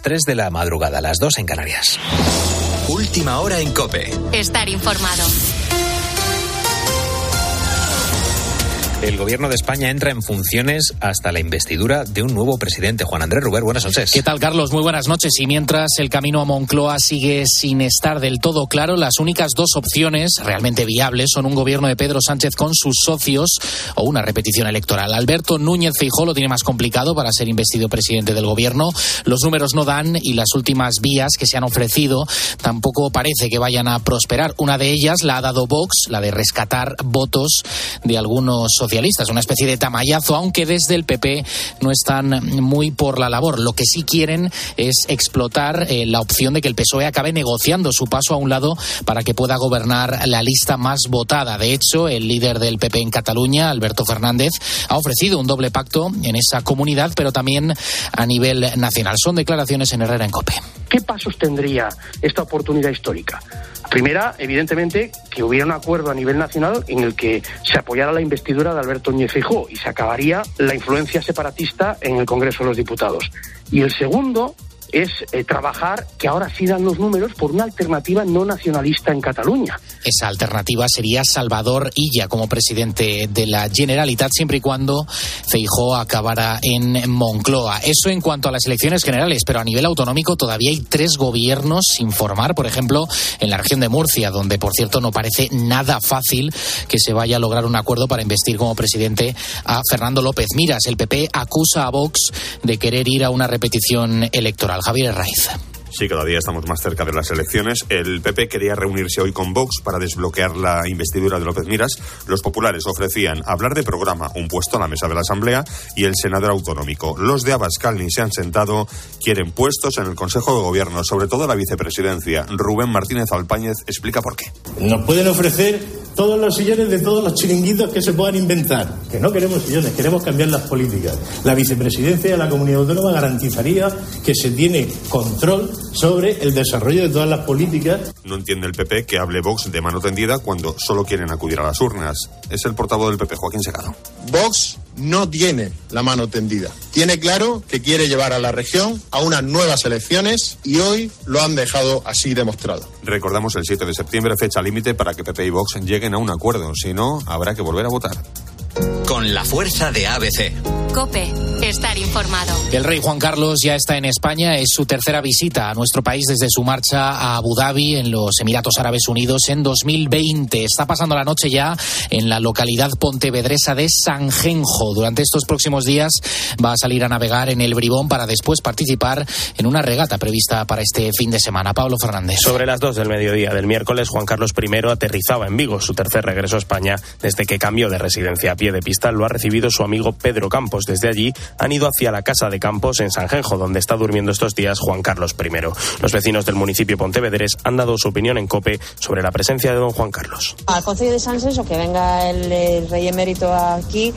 las 3 de la madrugada, las 2 en Canarias. Última hora en Cope. Estar informado. El gobierno de España entra en funciones hasta la investidura de un nuevo presidente. Juan Andrés Ruber, buenas noches. ¿Qué tal, Carlos? Muy buenas noches. Y mientras el camino a Moncloa sigue sin estar del todo claro, las únicas dos opciones realmente viables son un gobierno de Pedro Sánchez con sus socios o una repetición electoral. Alberto Núñez Feijó lo tiene más complicado para ser investido presidente del gobierno. Los números no dan y las últimas vías que se han ofrecido tampoco parece que vayan a prosperar. Una de ellas la ha dado Vox, la de rescatar votos de algunos socios socialistas, una especie de tamallazo, aunque desde el PP no están muy por la labor. Lo que sí quieren es explotar eh, la opción de que el PSOE acabe negociando su paso a un lado para que pueda gobernar la lista más votada. De hecho, el líder del PP en Cataluña, Alberto Fernández, ha ofrecido un doble pacto en esa comunidad, pero también a nivel nacional. Son declaraciones en Herrera en COPE. ¿Qué pasos tendría esta oportunidad histórica? Primera, evidentemente, que hubiera un acuerdo a nivel nacional en el que se apoyara la investidura de Alberto Núñez Feijóo y se acabaría la influencia separatista en el Congreso de los Diputados. Y el segundo, es eh, trabajar, que ahora sí dan los números, por una alternativa no nacionalista en Cataluña. Esa alternativa sería Salvador Illa como presidente de la Generalitat, siempre y cuando Feijó acabara en Moncloa. Eso en cuanto a las elecciones generales, pero a nivel autonómico todavía hay tres gobiernos sin formar, por ejemplo, en la región de Murcia, donde, por cierto, no parece nada fácil que se vaya a lograr un acuerdo para investir como presidente a Fernando López Miras. El PP acusa a Vox de querer ir a una repetición electoral. Javier Raiz. Sí, cada día estamos más cerca de las elecciones. El PP quería reunirse hoy con Vox para desbloquear la investidura de López Miras. Los populares ofrecían hablar de programa, un puesto a la mesa de la Asamblea y el senador autonómico. Los de Abascal ni se han sentado, quieren puestos en el Consejo de Gobierno, sobre todo la vicepresidencia. Rubén Martínez Alpáñez explica por qué. Nos pueden ofrecer todos los sillones de todos los chiringuitos que se puedan inventar. Que no queremos sillones, queremos cambiar las políticas. La vicepresidencia de la comunidad autónoma garantizaría que se tiene control sobre el desarrollo de todas las políticas. No entiende el PP que hable Vox de mano tendida cuando solo quieren acudir a las urnas. Es el portavoz del PP, Joaquín Secado. Vox no tiene la mano tendida. Tiene claro que quiere llevar a la región a unas nuevas elecciones y hoy lo han dejado así demostrado. Recordamos el 7 de septiembre, fecha límite para que PP y Vox lleguen a un acuerdo. Si no, habrá que volver a votar. Con la fuerza de ABC. Cope, estar informado. El rey Juan Carlos ya está en España. Es su tercera visita a nuestro país desde su marcha a Abu Dhabi, en los Emiratos Árabes Unidos, en 2020. Está pasando la noche ya en la localidad pontevedresa de Sanjenjo. Durante estos próximos días va a salir a navegar en el Bribón para después participar en una regata prevista para este fin de semana. Pablo Fernández. Sobre las dos del mediodía del miércoles, Juan Carlos I aterrizaba en Vigo, su tercer regreso a España desde que cambió de residencia a pie de pista. Lo ha recibido su amigo Pedro Campos desde allí han ido hacia la casa de Campos en Sanjenjo, donde está durmiendo estos días Juan Carlos I. Los vecinos del municipio Pontevedres han dado su opinión en COPE sobre la presencia de don Juan Carlos. Al Consejo de Sánchez o que venga el, rey emérito aquí,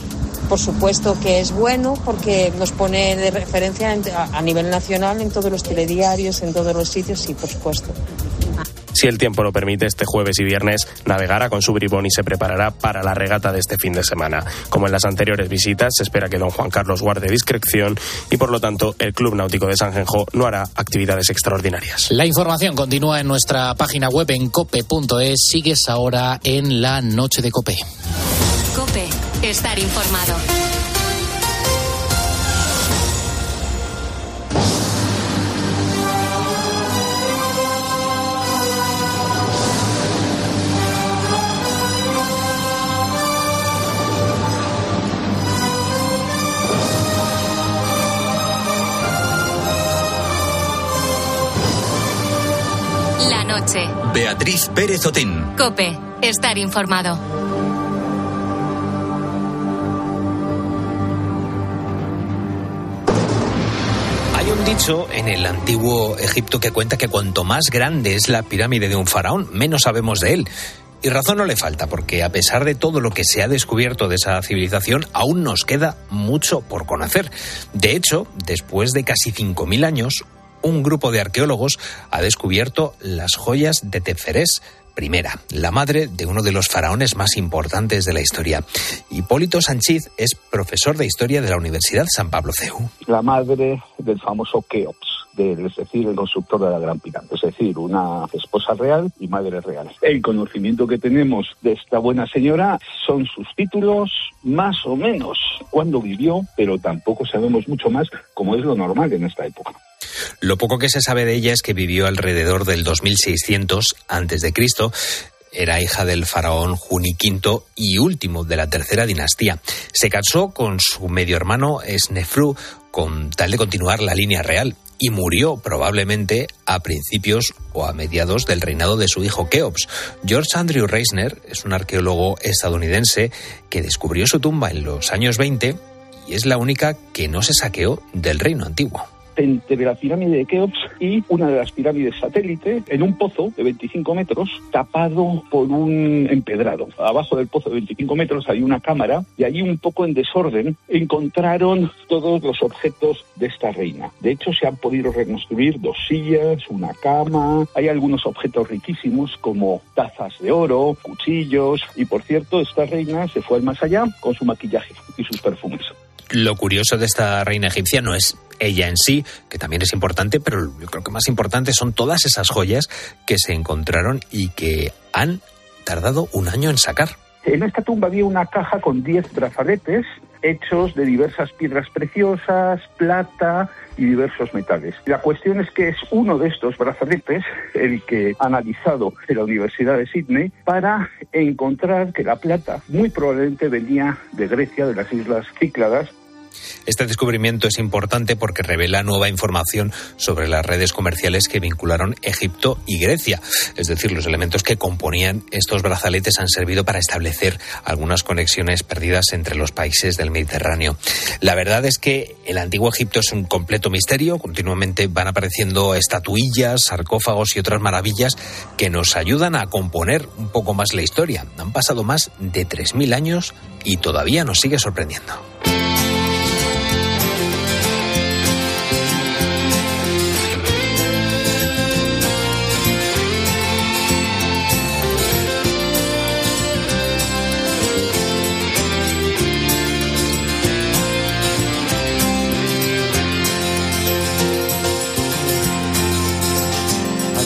por supuesto que es bueno porque nos pone de referencia a nivel nacional en todos los telediarios, en todos los sitios, sí, por supuesto. Si el tiempo lo permite, este jueves y viernes navegará con su bribón y se preparará para la regata de este fin de semana. Como en las anteriores visitas, se espera que don Juan Carlos guarde discreción y, por lo tanto, el Club Náutico de San Genjo no hará actividades extraordinarias. La información continúa en nuestra página web en cope.es. Sigues ahora en la noche de Cope. Cope, estar informado. Noche. Beatriz Pérez Otín. Cope, estar informado. Hay un dicho en el antiguo Egipto que cuenta que cuanto más grande es la pirámide de un faraón, menos sabemos de él. Y razón no le falta, porque a pesar de todo lo que se ha descubierto de esa civilización, aún nos queda mucho por conocer. De hecho, después de casi 5.000 años, un grupo de arqueólogos ha descubierto las joyas de Teferés, primera, la madre de uno de los faraones más importantes de la historia. Hipólito Sanchiz es profesor de historia de la Universidad San Pablo CEU. La madre del famoso Keops. de, es decir, el constructor de la Gran Pirámide, es decir, una esposa real y madre real. El conocimiento que tenemos de esta buena señora son sus títulos, más o menos cuando vivió, pero tampoco sabemos mucho más, como es lo normal en esta época. Lo poco que se sabe de ella es que vivió alrededor del 2600 antes de Cristo. Era hija del faraón Juni V y último de la tercera dinastía. Se casó con su medio hermano Snefru con tal de continuar la línea real y murió probablemente a principios o a mediados del reinado de su hijo Keops. George Andrew Reisner es un arqueólogo estadounidense que descubrió su tumba en los años 20 y es la única que no se saqueó del reino antiguo entre la pirámide de Keops y una de las pirámides satélite en un pozo de 25 metros tapado por un empedrado. Abajo del pozo de 25 metros hay una cámara y allí un poco en desorden encontraron todos los objetos de esta reina. De hecho se han podido reconstruir dos sillas, una cama, hay algunos objetos riquísimos como tazas de oro, cuchillos y por cierto esta reina se fue al más allá con su maquillaje y sus perfumes. Lo curioso de esta reina egipcia no es ella en sí, que también es importante, pero yo creo que más importante son todas esas joyas que se encontraron y que han tardado un año en sacar. En esta tumba había una caja con 10 brazaletes hechos de diversas piedras preciosas, plata y diversos metales. La cuestión es que es uno de estos brazaletes el que ha analizado en la Universidad de Sydney para encontrar que la plata muy probablemente venía de Grecia, de las Islas Cícladas, este descubrimiento es importante porque revela nueva información sobre las redes comerciales que vincularon Egipto y Grecia. Es decir, los elementos que componían estos brazaletes han servido para establecer algunas conexiones perdidas entre los países del Mediterráneo. La verdad es que el antiguo Egipto es un completo misterio. Continuamente van apareciendo estatuillas, sarcófagos y otras maravillas que nos ayudan a componer un poco más la historia. Han pasado más de 3.000 años y todavía nos sigue sorprendiendo.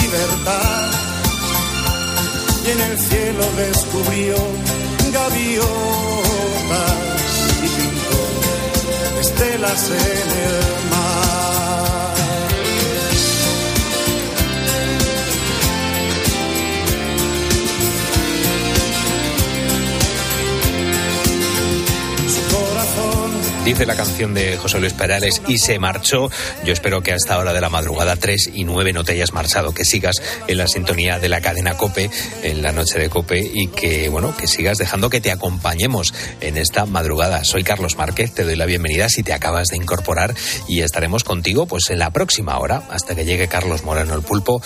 libertad. Y en el cielo descubrió gaviotas y pintó estelas en el mar. Dice la canción de José Luis Perales y se marchó. Yo espero que hasta hora de la madrugada 3 y 9 no te hayas marchado, que sigas en la sintonía de la cadena Cope, en la noche de Cope y que, bueno, que sigas dejando que te acompañemos en esta madrugada. Soy Carlos Márquez, te doy la bienvenida si te acabas de incorporar y estaremos contigo pues en la próxima hora hasta que llegue Carlos Moreno el pulpo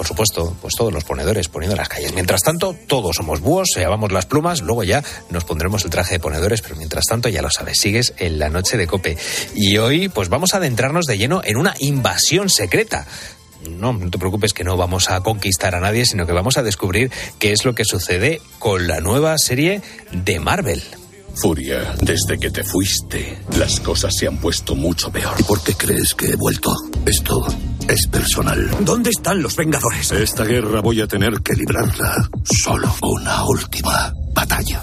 por supuesto, pues todos los ponedores poniendo las calles. Mientras tanto, todos somos búhos, se llamamos las plumas, luego ya nos pondremos el traje de ponedores, pero mientras tanto, ya lo sabes, sigues en la noche de cope. Y hoy, pues vamos a adentrarnos de lleno en una invasión secreta no, no te preocupes que no vamos a conquistar a nadie, sino que vamos a descubrir qué es lo que sucede con la nueva serie de Marvel. Furia, desde que te fuiste, las cosas se han puesto mucho peor. ¿Y por qué crees que he vuelto? Esto es personal. ¿Dónde están los Vengadores? Esta guerra voy a tener que librarla solo. Una última batalla.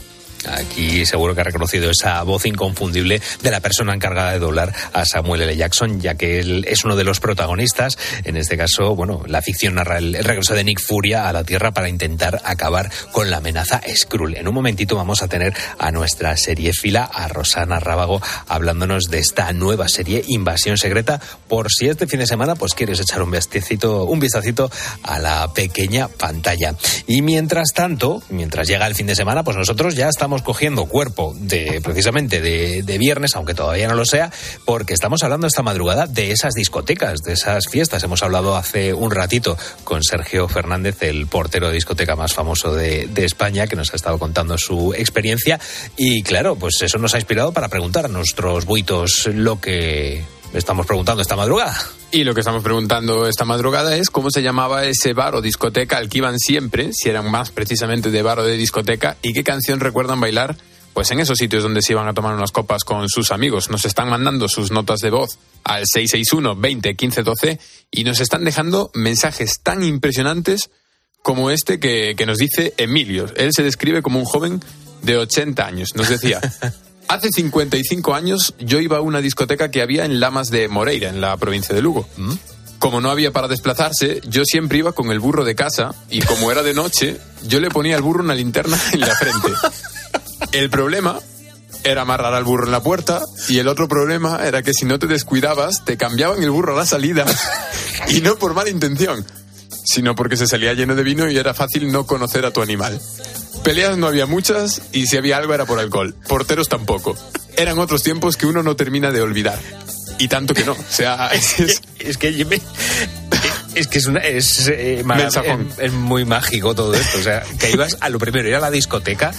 Aquí seguro que ha reconocido esa voz inconfundible de la persona encargada de doblar a Samuel L. Jackson, ya que él es uno de los protagonistas. En este caso, bueno, la ficción narra el regreso de Nick Furia a la Tierra para intentar acabar con la amenaza Skrull. En un momentito vamos a tener a nuestra serie fila, a Rosana Rábago, hablándonos de esta nueva serie Invasión Secreta, por si este fin de semana pues quieres echar un vistacito, un vistacito a la pequeña pantalla. Y mientras tanto, mientras llega el fin de semana, pues nosotros ya estamos cogiendo cuerpo de precisamente de, de viernes, aunque todavía no lo sea, porque estamos hablando esta madrugada de esas discotecas, de esas fiestas. Hemos hablado hace un ratito con Sergio Fernández, el portero de discoteca más famoso de, de España, que nos ha estado contando su experiencia. Y claro, pues eso nos ha inspirado para preguntar a nuestros buitos lo que estamos preguntando esta madrugada. Y lo que estamos preguntando esta madrugada es cómo se llamaba ese bar o discoteca al que iban siempre, si eran más precisamente de bar o de discoteca, y qué canción recuerdan bailar pues en esos sitios donde se iban a tomar unas copas con sus amigos. Nos están mandando sus notas de voz al 661 20 15 12 y nos están dejando mensajes tan impresionantes como este que, que nos dice Emilio. Él se describe como un joven de 80 años. Nos decía, hace 55 años yo iba a una discoteca que había en Lamas de Moreira, en la provincia de Lugo. Como no había para desplazarse, yo siempre iba con el burro de casa y como era de noche, yo le ponía al burro una linterna en la frente. El problema era amarrar al burro en la puerta y el otro problema era que si no te descuidabas, te cambiaban el burro a la salida y no por mala intención, sino porque se salía lleno de vino y era fácil no conocer a tu animal. Peleas no había muchas y si había algo era por alcohol. Porteros tampoco. Eran otros tiempos que uno no termina de olvidar. Y tanto que no. O sea, es, es- Es que me- es que es, una, es, eh, es- es muy mágico todo esto. O sea, que ibas a lo primero, ir a la discoteca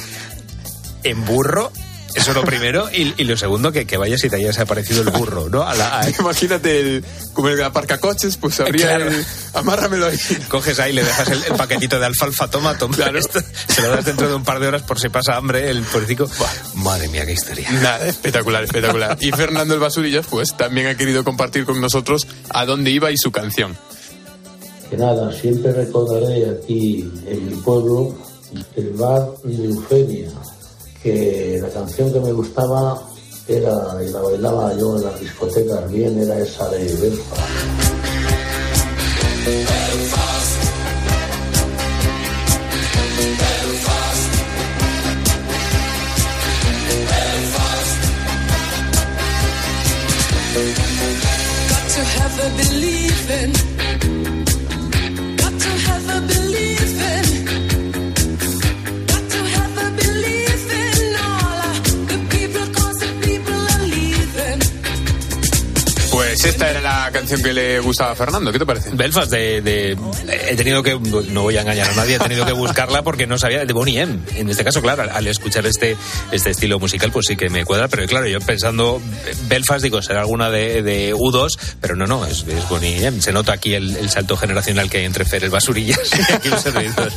en burro. Eso lo primero. Y, y lo segundo, que, que vayas y te hayas aparecido el burro, ¿no? A la, a- Imagínate el, como el aparcacoches, pues habría Claro. el, amárramelo ahí. coges ahí, le dejas el, el paquetito de alfalfa, toma, toma esto, se lo das dentro de un par de horas por si pasa hambre, el porcico. Madre mía, qué historia. Nada, espectacular, espectacular. Y Fernando el Basurillas, pues también ha querido compartir con nosotros a dónde iba y su canción. Que nada, siempre recordaré aquí en mi pueblo el bar de Eufemia, que la canción que me gustaba era, y la bailaba yo en las discotecas bien, era esa de Belfast. To have a. Got Pues esta era la canción que le gustaba a Fernando, ¿qué te parece? Belfast de, de- he tenido que no voy a engañar a nadie he tenido que buscarla porque no sabía de Bonnie M en este caso claro al, al escuchar este este estilo musical pues sí que me cuadra pero claro yo pensando Belfast digo será alguna de, de U2 pero no no es, es Bonnie M se nota aquí el, el salto generacional que hay entre Fer el Basurillas y aquí los servidores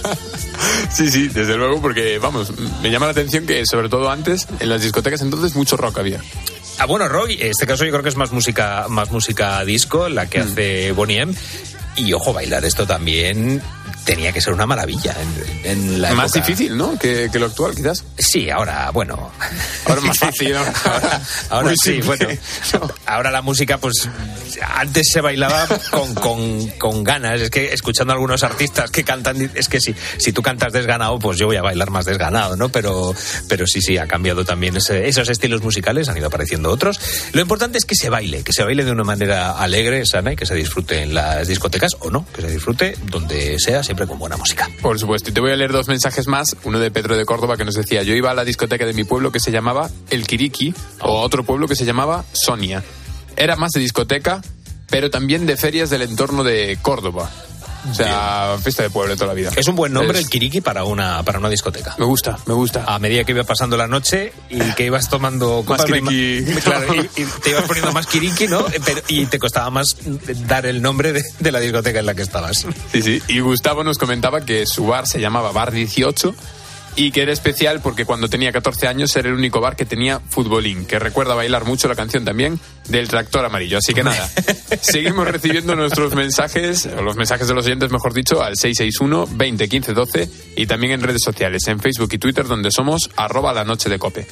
Sí, sí, desde luego, porque vamos, me llama la atención que sobre todo antes, en las discotecas entonces, mucho rock había. Ah, bueno, Roy, en este caso yo creo que es más música, más música disco, la que hace Bonnie M. Y ojo, bailar esto también tenía que ser una maravilla en, en la Más época. difícil, ¿no? Que, que lo actual, quizás. Sí, ahora, bueno. Ahora más fácil, ¿no? Ahora, ahora sí, bueno. Ahora la música, pues antes se bailaba con, con, con ganas. Es que escuchando a algunos artistas que cantan, es que si, si tú cantas desganado, pues yo voy a bailar más desganado, ¿no? Pero, pero sí, sí, ha cambiado también ese- esos estilos musicales, han ido apareciendo otros. Lo importante es que se baile, que se baile de una manera alegre, sana y que se disfrute en las discotecas o no, que se disfrute donde sea, siempre con buena música. Por supuesto, y te voy a leer dos mensajes más. Uno de Pedro de Córdoba que nos decía, yo iba a la discoteca de mi pueblo que se llamaba El Kiriki, o a otro pueblo que se llamaba Sonia. Era más de discoteca, pero también de ferias del entorno de Córdoba. O sea, fiesta de pueblo toda la vida. Es un buen nombre Es- el Kiriki para una, para una discoteca. Me gusta, me gusta. A medida que iba pasando la noche y que ibas tomando copas, me kiriki. claro, y, y te ibas poniendo más Kiriki, ¿no? Pero- y te costaba más dar el nombre de, de la discoteca en la que estabas. Sí, sí. Y Gustavo nos comentaba que su bar se llamaba Bar 18 y que era especial porque cuando tenía 14 años era el único bar que tenía futbolín, que recuerda bailar mucho la canción también del tractor amarillo. Así que nada, seguimos recibiendo nuestros mensajes, o los mensajes de los oyentes, mejor dicho, al 661 20 15 12 y también en redes sociales, en Facebook y Twitter, donde somos arroba la noche de cope.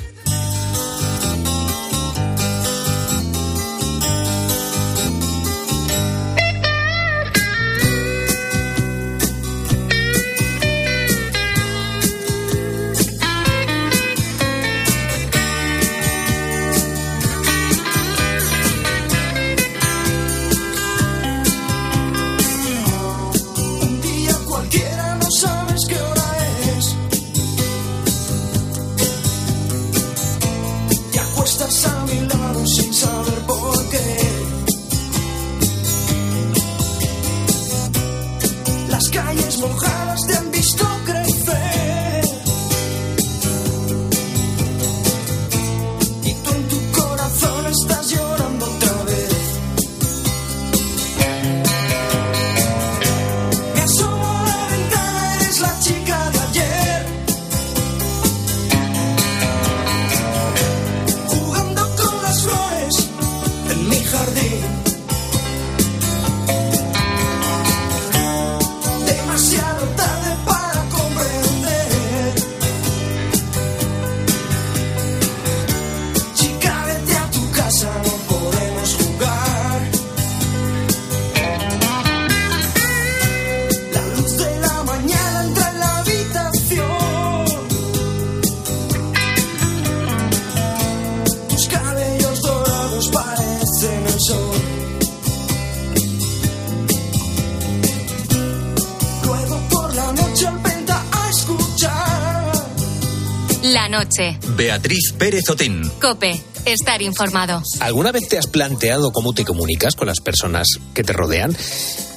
Noche. Beatriz Pérez Otín. Cope. Estar informado. ¿Alguna vez te has planteado cómo te comunicas con las personas que te rodean?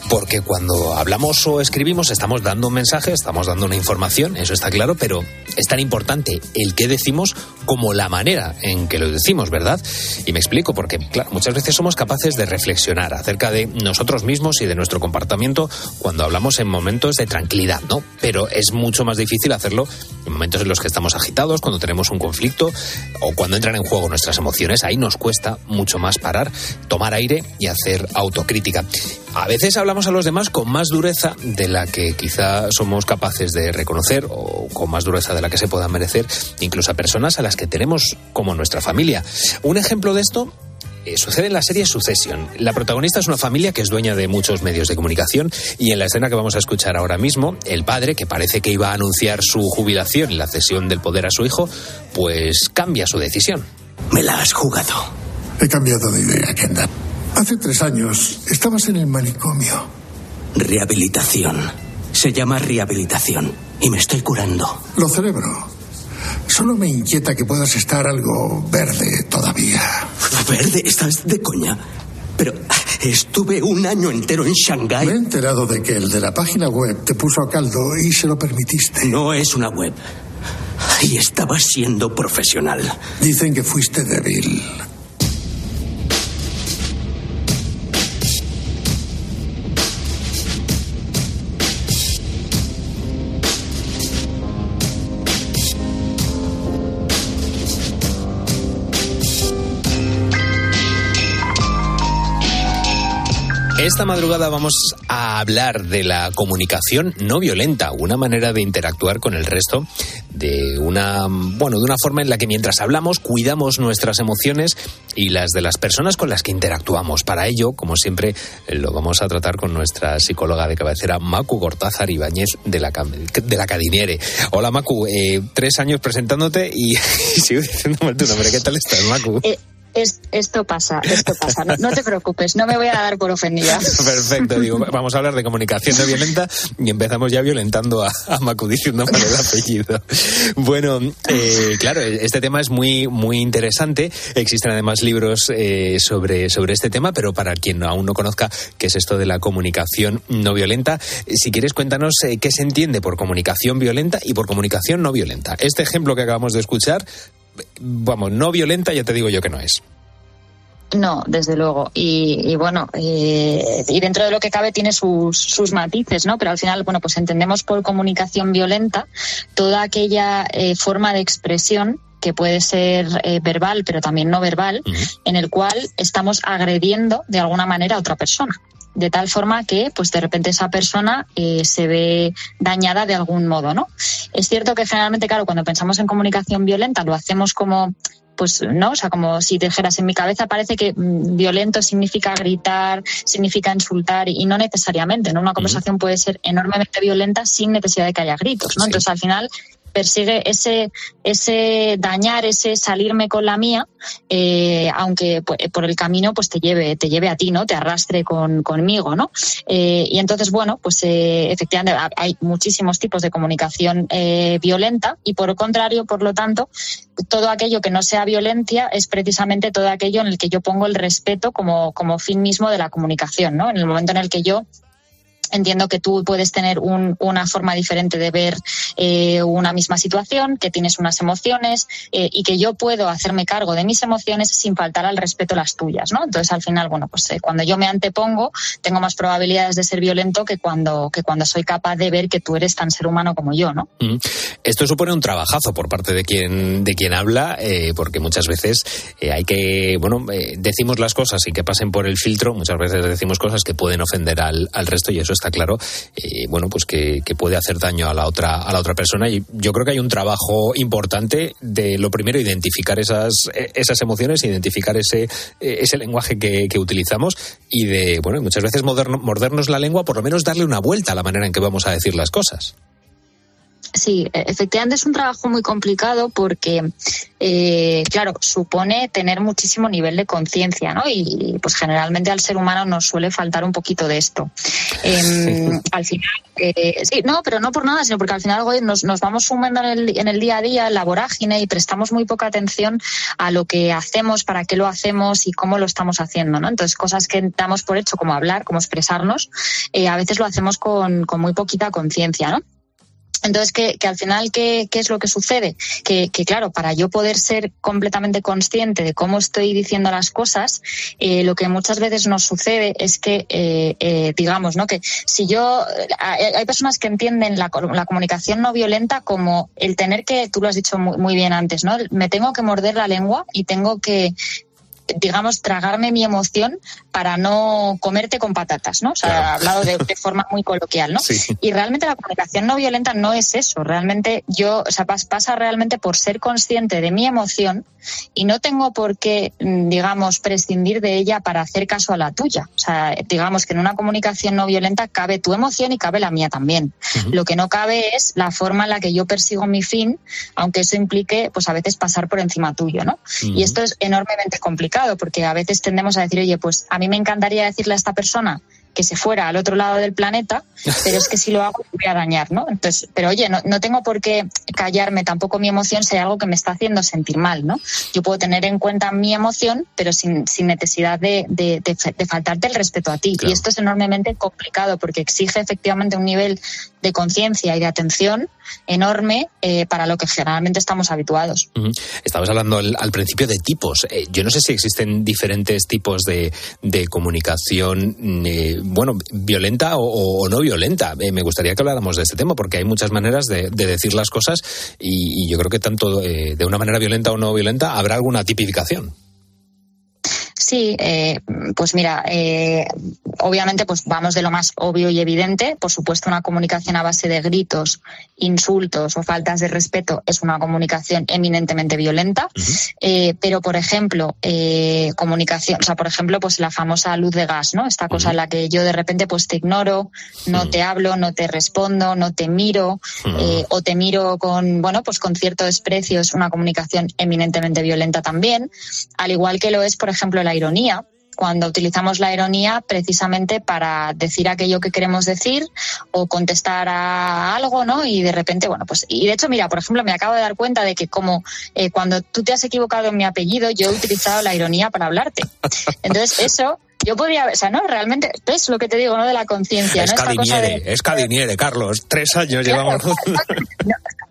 Porque cuando hablamos o escribimos estamos dando un mensaje, estamos dando una información, eso está claro, pero es tan importante el que decimos como la manera en que lo decimos, ¿verdad? Y me explico, porque claro, muchas veces somos capaces de reflexionar acerca de nosotros mismos y de nuestro comportamiento cuando hablamos en momentos de tranquilidad, ¿no? Pero es mucho más difícil hacerlo en momentos en los que estamos agitados, cuando tenemos un conflicto o cuando entran en juego nuestras emociones. Ahí nos cuesta mucho más parar, tomar aire y hacer autocrítica. A veces hablamos a los demás con más dureza de la que quizá somos capaces de reconocer o con más dureza de la que se pueda merecer, incluso a personas a las que tenemos como nuestra familia. Un ejemplo de esto eh, sucede en la serie Succession. La protagonista es una familia que es dueña de muchos medios de comunicación y en la escena que vamos a escuchar ahora mismo, el padre, que parece que iba a anunciar su jubilación y la cesión del poder a su hijo, pues cambia su decisión. Me la has jugado. He cambiado de idea, Kendall. Hace tres años estabas en el manicomio. Rehabilitación. Se llama rehabilitación. Y me estoy curando. Lo celebro. Solo me inquieta que puedas estar algo verde todavía. ¿Verde? ¿Estás de coña? Pero estuve un año entero en Shanghái. Me he enterado de que el de la página web te puso a caldo y se lo permitiste. No es una web. Y estaba siendo profesional. Dicen que fuiste débil. Esta madrugada vamos a hablar de la comunicación no violenta, una manera de interactuar con el resto de una, bueno, de una forma en la que mientras hablamos cuidamos nuestras emociones y las de las personas con las que interactuamos. Para ello, como siempre, lo vamos a tratar con nuestra psicóloga de cabecera, Macu Gortázar Ibáñez de la, de la Cadiniere. Hola Macu, eh, tres años presentándote y, y sigo diciendo mal tu nombre. ¿Qué tal estás, Macu? Eh, es- esto pasa, esto pasa. No, te preocupes, no me voy a dar por ofendida. Perfecto, digo, vamos a hablar de comunicación no violenta y empezamos ya violentando a, a Macu diciendo mal el apellido. Bueno, eh, claro, este tema es muy, muy interesante. Existen además libros eh, sobre, sobre este tema, pero para quien aún no conozca qué es esto de la comunicación no violenta, si quieres cuéntanos eh, qué se entiende por comunicación violenta y por comunicación no violenta. Este ejemplo que acabamos de escuchar, vamos, no violenta ya te digo yo que no es. No, desde luego. Y, y bueno, eh, y dentro de lo que cabe tiene sus, sus matices, ¿no? Pero al final, bueno, pues entendemos por comunicación violenta toda aquella eh, forma de expresión que puede ser eh, verbal, pero también no verbal, en el cual estamos agrediendo de alguna manera a otra persona. De tal forma que, pues de repente esa persona eh, se ve dañada de algún modo, ¿no? Es cierto que generalmente, claro, cuando pensamos en comunicación violenta lo hacemos como pues no, o sea, como si dijeras en mi cabeza parece que mm, violento significa gritar, significa insultar y no necesariamente, ¿no? Una conversación puede ser enormemente violenta sin necesidad de que haya gritos, ¿no? Entonces al final persigue ese, ese dañar, ese salirme con la mía, eh, aunque por, por el camino pues te lleve, te lleve a ti, ¿no? Te arrastre con, conmigo, ¿no? Eh, y entonces, bueno, pues eh, efectivamente ha- hay muchísimos tipos de comunicación eh, violenta y por el contrario, por lo tanto, todo aquello que no sea violencia es precisamente todo aquello en el que yo pongo el respeto como, como fin mismo de la comunicación, ¿no? En el momento en el que yo entiendo que tú puedes tener un- una forma diferente de ver eh, una misma situación, que tienes unas emociones eh, y que yo puedo hacerme cargo de mis emociones sin faltar al respeto las tuyas, ¿no? Entonces, al final, bueno, pues eh, cuando yo me antepongo, tengo más probabilidades de ser violento que cuando, que cuando soy capaz de ver que tú eres tan ser humano como yo, ¿no? Mm. Esto supone un trabajazo por parte de quien, de quien habla, eh, porque muchas veces eh, hay que, bueno, decimos las cosas y que pasen por el filtro, muchas veces decimos cosas que pueden ofender al, al resto y eso está claro, eh, bueno, pues que, puede hacer daño a la otra, a la otra persona y yo creo que hay un trabajo importante de lo primero identificar esas, eh, esas emociones, identificar ese, eh, ese lenguaje que, utilizamos y de, bueno, muchas veces mordernos la lengua, por lo menos darle una vuelta a la manera en que vamos a decir las cosas. Sí, e- efectivamente es un trabajo muy complicado porque, eh, claro, supone tener muchísimo nivel de conciencia, ¿no? Y pues generalmente al ser humano nos suele faltar un poquito de esto. Em, al final, eh, sí, no, pero no por nada, sino porque al final nos, nos vamos sumando en el, en el día a día, en la vorágine, y prestamos muy poca atención a lo que hacemos, para qué lo hacemos y cómo lo estamos haciendo, ¿no? Entonces, cosas que damos por hecho, como hablar, como expresarnos, eh, a veces lo hacemos con, con muy poquita conciencia, ¿no? Entonces, que, que al final, ¿qué, ¿qué es lo que sucede? Que, que, claro, para yo poder ser completamente consciente de cómo estoy diciendo las cosas, eh, lo que muchas veces nos sucede es que, eh, eh, digamos, ¿no? Que si yo, hay, hay personas que entienden la, la comunicación no violenta como el tener que, tú lo has dicho muy bien antes, ¿no? Me tengo que morder la lengua y tengo que, digamos, tragarme mi emoción para no comerte con patatas, ¿no? O sea, hablado de, de forma muy coloquial, ¿no? Y realmente la comunicación no violenta no es eso. Realmente yo, o sea, pas- pasa realmente por ser consciente de mi emoción y no tengo por qué, mm, digamos, prescindir de ella para hacer caso a la tuya. O sea, digamos que en una comunicación no violenta cabe tu emoción y cabe la mía también. Lo que no cabe es la forma en la que yo persigo mi fin, aunque eso implique, pues a veces pasar por encima tuyo, ¿no? Y esto es enormemente complicado porque a veces tendemos a decir, oye, pues a mí me encantaría decirle a esta persona que se fuera al otro lado del planeta, pero es que si lo hago voy a dañar, ¿no? Entonces, pero oye, no, no tengo por qué callarme tampoco mi emoción si hay algo que me está haciendo sentir mal, ¿no? Yo puedo tener en cuenta mi emoción, pero sin, sin necesidad de, de, de fa- de faltarte el respeto a ti. Y esto es enormemente complicado porque exige efectivamente un nivel de conciencia y de atención enorme eh, para lo que generalmente estamos habituados. Ujú. Estabas hablando al, al principio de tipos. Eh, yo no sé si existen diferentes tipos de, de comunicación, eh, bueno, violenta o, no violenta. Eh, me gustaría que habláramos de este tema porque hay muchas maneras de, de decir las cosas y, y yo creo que tanto eh, de una manera violenta o no violenta habrá alguna tipificación. Sí, eh, pues mira, eh, obviamente pues vamos de lo más obvio y evidente. Por supuesto, una comunicación a base de gritos, insultos o faltas de respeto es una comunicación eminentemente violenta. Eh, pero, por ejemplo, comunicación, o sea, por ejemplo, pues la famosa luz de gas, ¿no? Esta cosa en la que yo de repente pues te ignoro, no te hablo, no te respondo, no te miro, o te miro con, bueno, pues con cierto desprecio, es una comunicación eminentemente violenta también. Al igual que lo es, por ejemplo, la ironía. Cuando utilizamos la ironía precisamente para decir aquello que queremos decir o contestar a algo, ¿no? Y de repente, bueno, pues, y de hecho, mira, por ejemplo, me acabo de dar cuenta de que como eh, cuando tú te has equivocado en mi apellido, yo he utilizado la ironía para hablarte. Entonces, eso, yo podría, o sea, no, realmente, es lo que te digo, ¿no? De la conciencia, Es ¿no? De- es Cadiniere, Carlos. Tres años llevamos.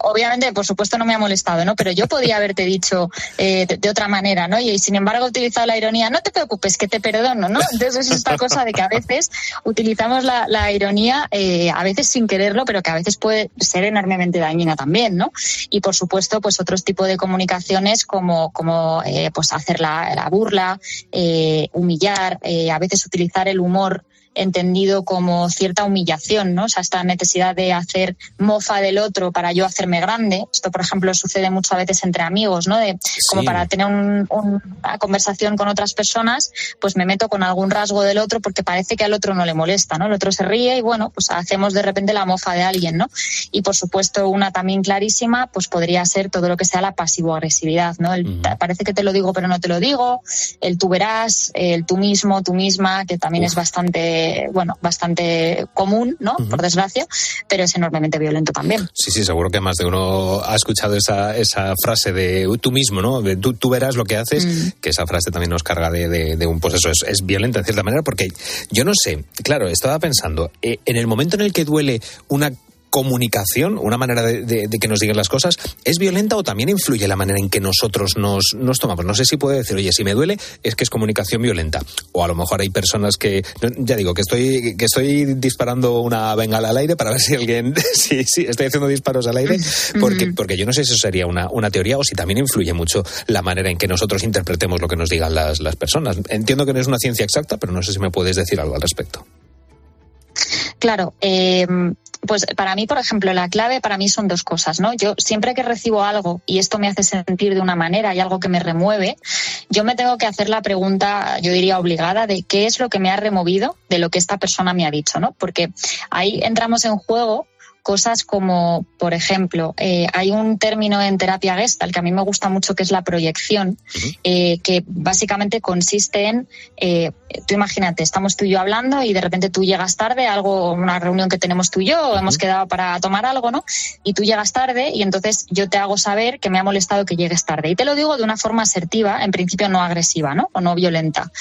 obviamente, por supuesto, no me ha molestado, ¿no? Pero yo podía haberte dicho eh, de, de otra manera, ¿no? Y, y sin embargo he utilizado la ironía, no te preocupes, que te perdono, ¿no? Entonces es esta cosa de que a veces utilizamos la, la ironía, eh, a veces sin quererlo, pero que a veces puede ser enormemente dañina también, ¿no? Y por supuesto, pues otros tipos de comunicaciones como, como eh, pues hacer la, la burla, eh, humillar, eh, a veces utilizar el humor entendido como cierta humillación, ¿no? O sea, esta necesidad de hacer mofa del otro para yo hacerme grande. Esto, por ejemplo, sucede muchas veces entre amigos, ¿no? De, como Sí. para tener un- un- una conversación con otras personas, pues me meto con algún rasgo del otro porque parece que al otro no le molesta, ¿no? El otro se ríe y bueno, pues hacemos de repente la mofa de alguien, ¿no? Y por supuesto, una también clarísima, pues podría ser todo lo que sea la pasivo-agresividad, ¿no? El, Parece que te lo digo, pero no te lo digo, el tú verás, el tú mismo, tú misma, que también es bastante, bueno, bastante común, ¿no? Por desgracia, pero es enormemente violento también. Sí, sí, seguro que más de uno ha escuchado esa, esa frase de tú mismo, ¿no? De tú, tú verás lo que haces, que esa frase también nos carga de, de- de un, pues eso, es, es violenta en cierta manera, porque yo no sé, claro, estaba pensando, eh, en el momento en el que duele una comunicación, una manera de, de- de que nos digan las cosas, ¿es violenta o también influye la manera en que nosotros nos, nos tomamos? No sé si puede decir, oye, si me duele es que es comunicación violenta. O a lo mejor hay personas que, ya digo, que estoy, que estoy disparando una bengala al aire para ver si alguien, sí, sí, estoy haciendo disparos al aire, porque, porque yo no sé si eso sería una, una teoría o si también influye mucho la manera en que nosotros interpretemos lo que nos digan las, las personas. Entiendo que no es una ciencia exacta, pero no sé si me puedes decir algo al respecto. Claro, eh, pues para mí, por ejemplo, la clave para mí son dos cosas, ¿no? Yo siempre que recibo algo y esto me hace sentir de una manera y algo que me remueve, yo me tengo que hacer la pregunta, yo diría obligada, de qué es lo que me ha removido de lo que esta persona me ha dicho, ¿no? Porque ahí entramos en juego cosas como, por ejemplo, eh, hay un término en terapia gestal que a mí me gusta mucho que es la proyección, eh, que básicamente consiste en, eh, tú imagínate, estamos tú y yo hablando y de repente tú llegas tarde a algo, una reunión que tenemos tú y yo, o hemos quedado para tomar algo, ¿no? Y tú llegas tarde y entonces yo te hago saber que me ha molestado que llegues tarde. Y te lo digo de una forma asertiva, en principio no agresiva, ¿no? O no violenta.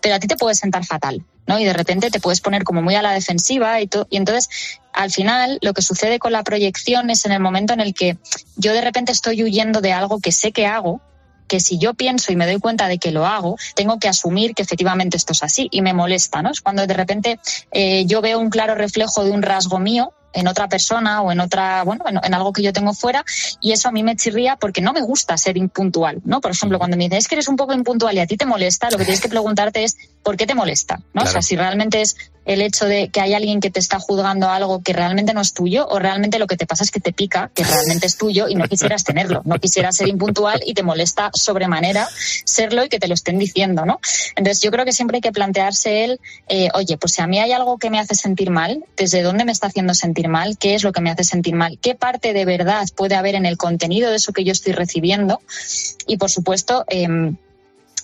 Pero a ti te puede sentar fatal. ¿No? Y de repente te puedes poner como muy a la defensiva y, y entonces al final lo que sucede con la proyección es en el momento en el que yo de repente estoy huyendo de algo que sé que hago, que si yo pienso y me doy cuenta de que lo hago, tengo que asumir que efectivamente esto es así y me molesta, ¿no? Es cuando de repente eh, yo veo un claro reflejo de un rasgo mío en otra persona o en otra, bueno, en, en algo que yo tengo fuera y eso a mí me chirría porque no me gusta ser impuntual, ¿no? Por ejemplo, cuando me dicen es que eres un poco impuntual y a ti te molesta, lo que tienes que preguntarte es ¿por qué te molesta? ¿no? O sea, si realmente es el hecho de que hay alguien que te está juzgando algo que realmente no es tuyo o realmente lo que te pasa es que te pica, que realmente es tuyo y no quisieras tenerlo, no quisieras ser impuntual y te molesta sobremanera serlo y que te lo estén diciendo, ¿no? Entonces yo creo que siempre hay que plantearse el, eh, oye, pues si a mí hay algo que me hace sentir mal, ¿desde dónde me está haciendo sentir mal? ¿Qué es lo que me hace sentir mal? ¿Qué parte de verdad puede haber en el contenido de eso que yo estoy recibiendo? Y por supuesto, em,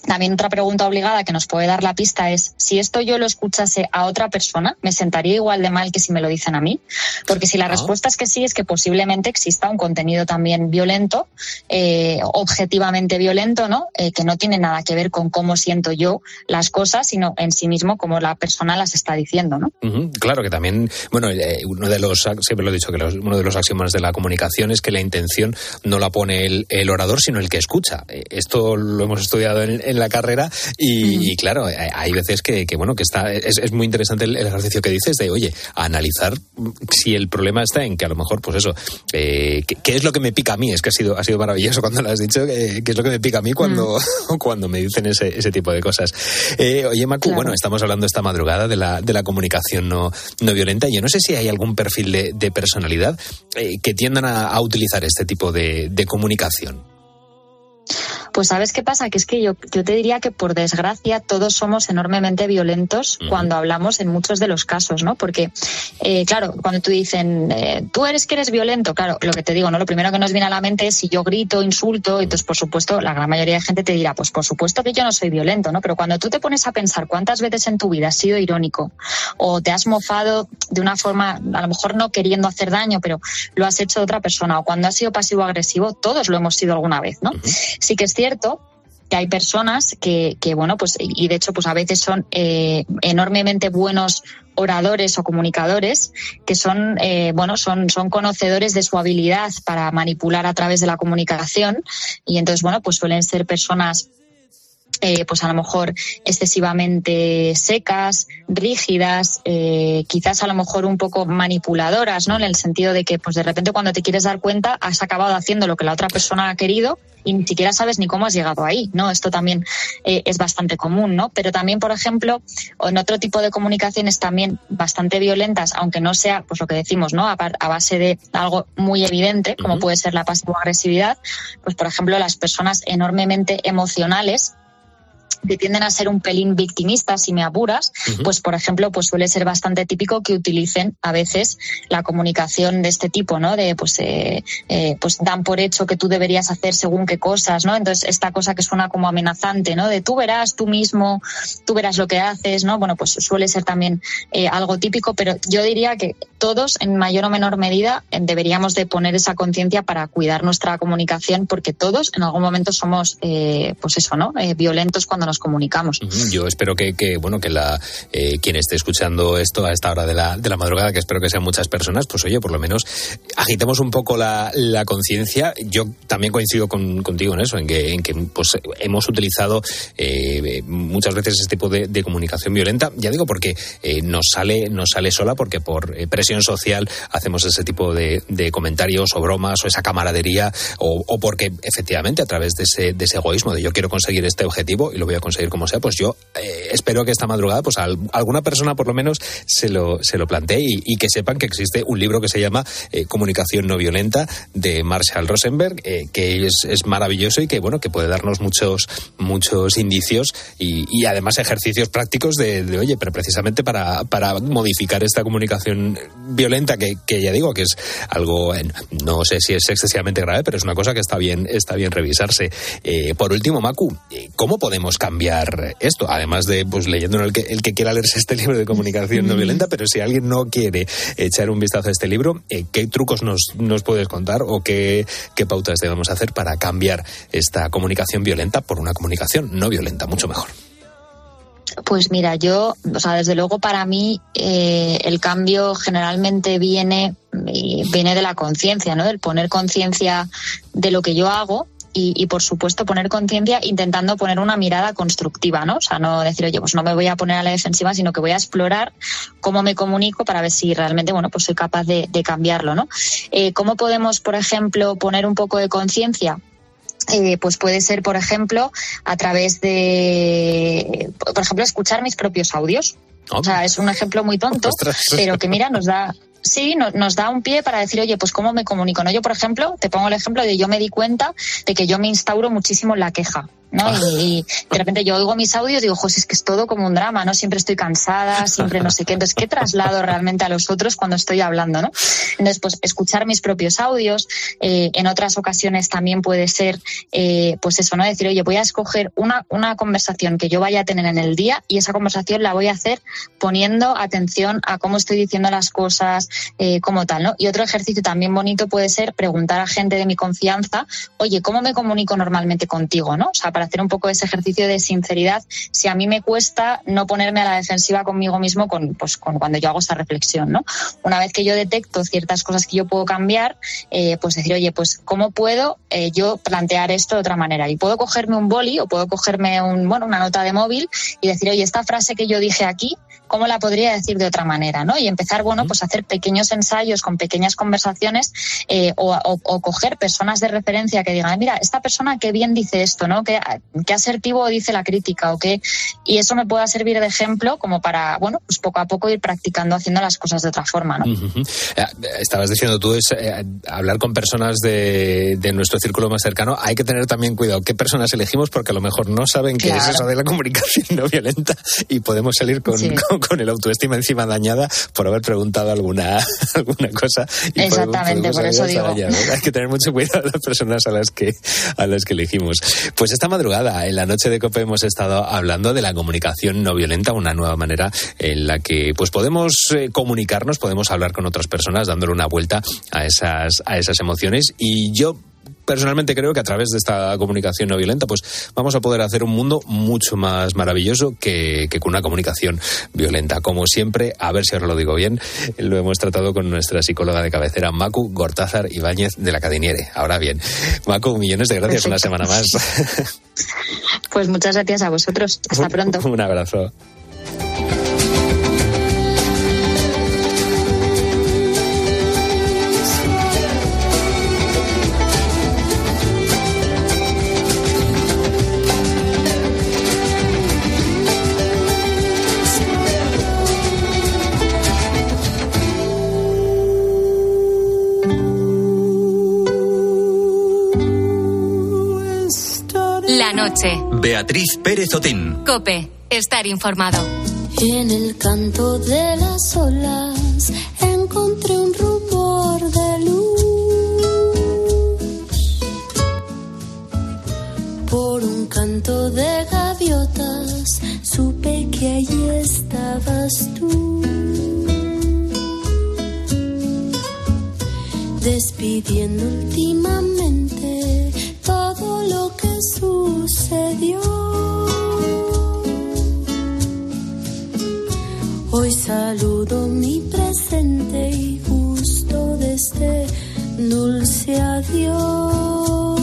también otra pregunta obligada que nos puede dar la pista es, si esto yo lo escuchase a otra persona, ¿me sentaría igual de mal que si me lo dicen a mí? Porque si la respuesta es que sí, es que posiblemente exista un contenido también violento, eh, objetivamente violento, ¿no? Eh, que no tiene nada que ver con cómo siento yo las cosas, sino en sí mismo como la persona las está diciendo, ¿no? Claro que también, bueno, eh, uno de los, siempre lo he dicho, que los- uno de los axiomas de la comunicación es que la intención no la pone el, el orador, sino el que escucha. Eh, Esto lo hemos estudiado en, en la carrera y, y claro, eh, hay veces que, que, bueno, que está, es, es muy interesante el, el ejercicio que dices de, oye, analizar mm, si el problema está en que a lo mejor, pues eso, eh, ¿qué, es lo que me pica a mí? Es que ha sido, ha sido maravilloso cuando lo has dicho, eh, qué es lo que me pica a mí cuando, cuando me dicen ese, ese tipo de cosas. Eh, oye, Macu, Claro. bueno, estamos hablando esta madrugada de la, de la comunicación no, no violenta. Yo no sé si hay algún perfil de, de personalidad que tiendan a, a utilizar este tipo de, de comunicación. Pues sabes qué pasa, que es que yo, yo te diría que por desgracia todos somos enormemente violentos cuando hablamos en muchos de los casos, ¿no? Porque, eh, claro, cuando tú dicen, eh, tú eres que eres violento, claro, lo que te digo, ¿no? Lo primero que nos viene a la mente es si yo grito, insulto, entonces por supuesto la gran mayoría de gente te dirá, pues por supuesto que yo no soy violento, ¿no? Pero cuando tú te pones a pensar cuántas veces en tu vida has sido irónico o te has mofado de una forma, a lo mejor no queriendo hacer daño, pero lo has hecho de otra persona o cuando has sido pasivo-agresivo, todos lo hemos sido alguna vez, ¿no? Sí que es cierto que hay personas que, que bueno, pues, y de hecho, pues a veces son eh, enormemente buenos oradores o comunicadores que son eh, bueno son son conocedores de su habilidad para manipular a través de la comunicación y entonces bueno pues suelen ser personas eh, pues a lo mejor excesivamente secas, rígidas, eh, quizás a lo mejor un poco manipuladoras, ¿no? En el sentido de que, pues de repente cuando te quieres dar cuenta, has acabado haciendo lo que la otra persona ha querido y ni siquiera sabes ni cómo has llegado ahí, ¿no? Esto también eh, es bastante común, ¿no? Pero también, por ejemplo, en otro tipo de comunicaciones también bastante violentas, aunque no sea, pues lo que decimos, ¿no? A, a base de algo muy evidente, como puede ser la pasivo-agresividad, pues por ejemplo, las personas enormemente emocionales que tienden a ser un pelín victimistas, si me apuras, pues por ejemplo, pues suele ser bastante típico que utilicen a veces la comunicación de este tipo, ¿no? De pues, eh, eh, pues dan por hecho que tú deberías hacer según qué cosas, ¿no? Entonces esta cosa que suena como amenazante, ¿no? De tú verás tú mismo, tú verás lo que haces, ¿no? Bueno, pues suele ser también eh, algo típico, pero yo diría que todos, en mayor o menor medida, eh, deberíamos de poner esa conciencia para cuidar nuestra comunicación, porque todos en algún momento somos, eh, pues eso, ¿no? Eh, violentos cuando nos comunicamos. Yo espero que, que, bueno que la eh, quien esté escuchando esto a esta hora de la, de la madrugada, que espero que sean muchas personas, pues oye, por lo menos agitemos un poco la, la conciencia. Yo también coincido con- contigo en eso, en que, en que pues hemos utilizado eh, muchas veces este tipo de, de comunicación violenta. Ya digo porque eh, nos sale nos sale sola, porque por presión social hacemos ese tipo de, de comentarios o bromas o esa camaradería, o, o porque efectivamente a través de ese, de ese egoísmo de yo quiero conseguir este objetivo y lo voy a conseguir como sea, pues yo eh, espero que esta madrugada pues al- alguna persona por lo menos se lo, se lo plantee y, que sepan que existe un libro que se llama eh, Comunicación no violenta de Marshall Rosenberg, eh, que es, es maravilloso y que bueno que puede darnos muchos muchos indicios y, además ejercicios prácticos de, oye, pero precisamente para, para modificar esta comunicación violenta que, ya digo que es algo no sé si es excesivamente grave, pero es una cosa que está bien está bien revisarse. Por último, Macu, ¿cómo podemos cambiar esto? Además de pues leyendo el que, el que quiera leerse este libro de comunicación no violenta, pero si alguien no quiere echar un vistazo a este libro, eh, ¿qué trucos nos, nos puedes contar o qué, qué pautas debemos hacer para cambiar esta comunicación violenta por una comunicación no violenta? Mucho mejor. Pues mira, yo, o sea, desde luego para mí eh, el cambio generalmente viene, y viene de la conciencia, ¿no? Del poner conciencia de lo que yo hago y, y, por supuesto poner conciencia intentando poner una mirada constructiva, ¿no? O sea, no decir, oye, pues no me voy a poner a la defensiva, sino que voy a explorar cómo me comunico para ver si realmente, bueno, pues soy capaz de, de cambiarlo, ¿no? Eh, ¿Cómo podemos, por ejemplo, poner un poco de conciencia? Eh, pues puede ser, por ejemplo, a través de, por ejemplo, escuchar mis propios audios. O sea, es un ejemplo muy tonto, pero que mira, nos da, sí, no- nos da un pie para decir, oye, pues cómo me comunico. ¿no? Yo, por ejemplo, te pongo el ejemplo de yo me di cuenta de que yo me instauro muchísimo en la queja. ¿no? Y, y de repente yo oigo mis audios y digo, José, es que es todo como un drama, ¿no? Siempre estoy cansada, siempre no sé qué. Entonces, ¿qué traslado realmente a los otros cuando estoy hablando, ¿no? Entonces, pues escuchar mis propios audios. eh, en otras ocasiones también puede ser, eh, pues eso, ¿no? Decir, oye, voy a escoger una, una conversación que yo vaya a tener en el día y esa conversación la voy a hacer poniendo atención a cómo estoy diciendo las cosas, eh, como tal, ¿no? Y otro ejercicio también bonito puede ser preguntar a gente de mi confianza, oye, ¿cómo me comunico normalmente contigo, no? O sea, para hacer un poco ese ejercicio de sinceridad, si a mí me cuesta no ponerme a la defensiva conmigo mismo con, pues, con cuando yo hago esta reflexión, ¿no? Una vez que yo detecto ciertas cosas que yo puedo cambiar, eh, pues decir, oye, pues ¿cómo puedo eh, yo plantear esto de otra manera? Y puedo cogerme un boli o puedo cogerme un, bueno, una nota de móvil y decir, oye, esta frase que yo dije aquí, ¿cómo la podría decir de otra manera? ¿no? Y empezar, bueno, pues a hacer pequeños ensayos con pequeñas conversaciones eh, o, o- o coger personas de referencia que digan, mira, esta persona qué bien dice esto, ¿no? Qué, qué asertivo dice la crítica o qué... Y eso me pueda servir de ejemplo como para, bueno, pues poco a poco ir practicando haciendo las cosas de otra forma, ¿no? Eh, Estabas diciendo tú, es eh, hablar con personas de, de nuestro círculo más cercano. Hay que tener también cuidado qué personas elegimos porque a lo mejor no saben qué es eso de la comunicación no violenta y podemos salir con, Sí. con, con el autoestima encima dañada por haber preguntado alguna, alguna cosa. y Exactamente, por eso digo. Hay que tener mucho cuidado las personas a las que a las que elegimos. Pues esta madrugada, en la noche de COPE, hemos estado hablando de la comunicación no violenta, una nueva manera en la que pues podemos eh, comunicarnos, podemos hablar con otras personas dándole una vuelta a esas, a esas emociones. Y yo personalmente creo que a través de esta comunicación no violenta, pues vamos a poder hacer un mundo mucho más maravilloso que, que con una comunicación violenta. Como siempre, a ver si ahora lo digo bien, lo hemos tratado con nuestra psicóloga de cabecera, Macu Gortázar Ibáñez de la Cadiniere. Ahora bien, Macu, millones de gracias una semana más. Pues muchas gracias a vosotros. Hasta pronto. un abrazo. Noche. Beatriz Pérez Otín. Cope. Estar informado. En el canto de las olas encontré un rumor de luz. Por un canto de gaviotas supe que allí estabas tú. Despidiendo últimamente todo lo que sucedió. Hoy saludo mi presente y gusto de este dulce adiós.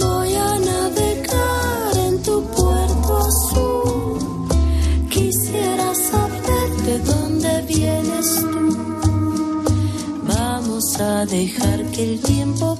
Voy a navegar en tu puerto azul. Quisiera saber de dónde vienes tú. Vamos a dejar que el tiempo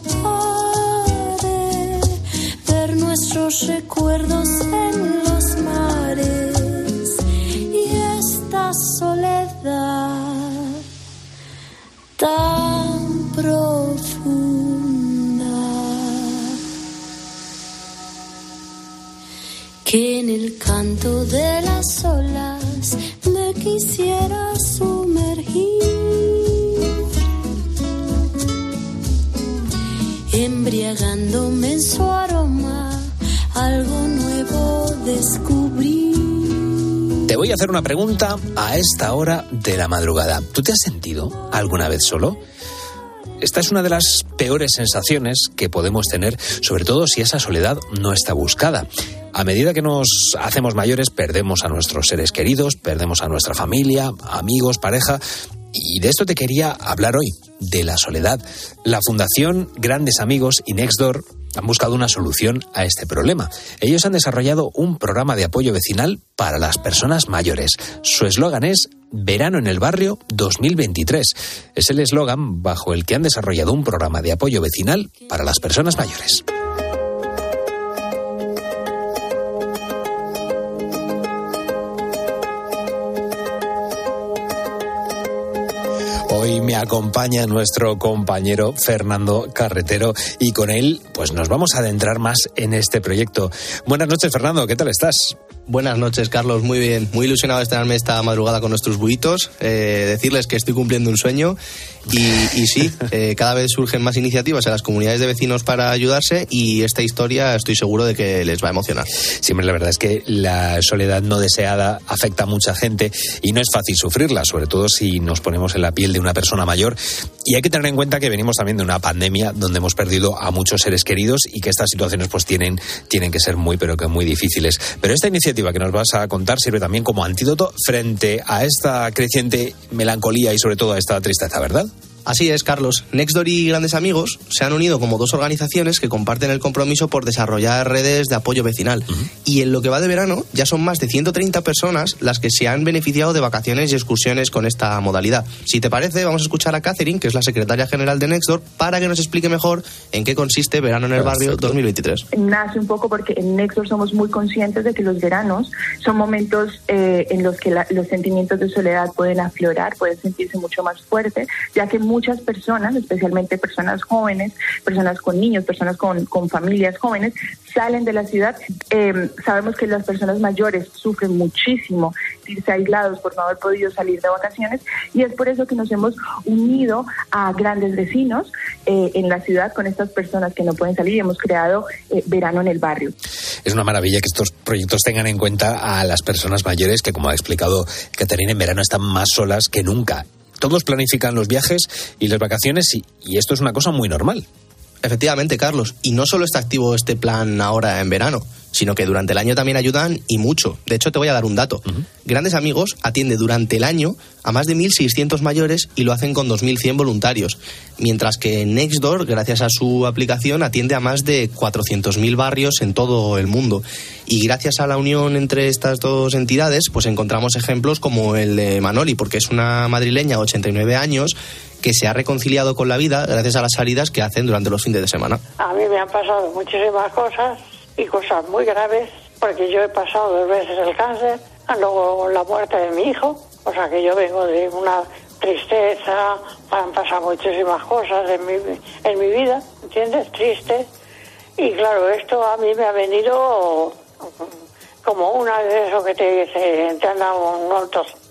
una pregunta a esta hora de la madrugada. ¿Tú te has sentido alguna vez solo? Esta es una de las peores sensaciones que podemos tener, sobre todo si esa soledad no está buscada. A medida que nos hacemos mayores, perdemos a nuestros seres queridos, perdemos a nuestra familia, amigos, pareja. Y de esto te quería hablar hoy, de la soledad. La Fundación Grandes Amigos y Nextdoor han buscado una solución a este problema. Ellos han desarrollado un programa de apoyo vecinal para las personas mayores. Su eslogan es Verano en el Barrio 2023. Es el eslogan bajo el que han desarrollado un programa de apoyo vecinal para las personas mayores. Hoy me acompaña nuestro compañero Fernando Carretero y con él pues nos vamos a adentrar más en este proyecto. Buenas noches Fernando, ¿qué tal estás? Buenas noches, Carlos. Muy bien. Muy ilusionado de estrenarme esta madrugada con nuestros buitos. Eh, decirles que estoy cumpliendo un sueño. Y, y sí, eh, cada vez surgen más iniciativas en las comunidades de vecinos para ayudarse. Y esta historia estoy seguro de que les va a emocionar. Siempre la verdad es que la soledad no deseada afecta a mucha gente y no es fácil sufrirla, sobre todo si nos ponemos en la piel de una persona mayor. Y hay que tener en cuenta que venimos también de una pandemia donde hemos perdido a muchos seres queridos y que estas situaciones pues tienen, tienen que ser muy, pero que muy difíciles. Pero esta iniciativa que nos vas a contar sirve también como antídoto frente a esta creciente melancolía y sobre todo a esta tristeza, ¿verdad? Así es, Carlos. Nextdoor y Grandes Amigos se han unido como dos organizaciones que comparten el compromiso por desarrollar redes de apoyo vecinal. Y en lo que va de verano ya son más de 130 personas las que se han beneficiado de vacaciones y excursiones con esta modalidad. Si te parece, vamos a escuchar a Catherine, que es la secretaria general de Nextdoor, para que nos explique mejor en qué consiste Verano en el Barrio 2023. nace un poco porque en Nextdoor somos muy conscientes de que los veranos son momentos eh, en los que la- los sentimientos de soledad pueden aflorar, pueden sentirse mucho más fuerte, ya que muchas personas, especialmente personas jóvenes, personas con niños, personas con, familias jóvenes, salen de la ciudad. Eh, sabemos que las personas mayores sufren muchísimo irse aislados por no haber podido salir de vacaciones y es por eso que nos hemos unido a grandes vecinos eh, en la ciudad con estas personas que no pueden salir y hemos creado eh, Verano en el Barrio. Es una maravilla que estos proyectos tengan en cuenta a las personas mayores que, como ha explicado Caterina, en verano están más solas que nunca. Todos planifican los viajes y las vacaciones y, y esto es una cosa muy normal. Efectivamente, Carlos. Y no solo está activo este plan ahora en verano, sino que durante el año también ayudan y mucho. De hecho, te voy a dar un dato. Grandes Amigos atiende durante el año a más de 1.600 mayores y lo hacen con 2.100 voluntarios. Mientras que Nextdoor, gracias a su aplicación, atiende a más de 400.000 barrios en todo el mundo. Y gracias a la unión entre estas dos entidades, pues encontramos ejemplos como el de Manoli, porque es una madrileña de 89 años que se ha reconciliado con la vida gracias a las salidas que hacen durante los fines de semana. A mí me han pasado muchísimas cosas y cosas muy graves, porque yo he pasado dos veces el cáncer, luego la muerte de mi hijo, o sea que yo vengo de una tristeza, han pasado muchísimas cosas en mi, en mi vida, ¿entiendes? Triste. Y claro, esto a mí me ha venido como una de eso que te, te, te han dado un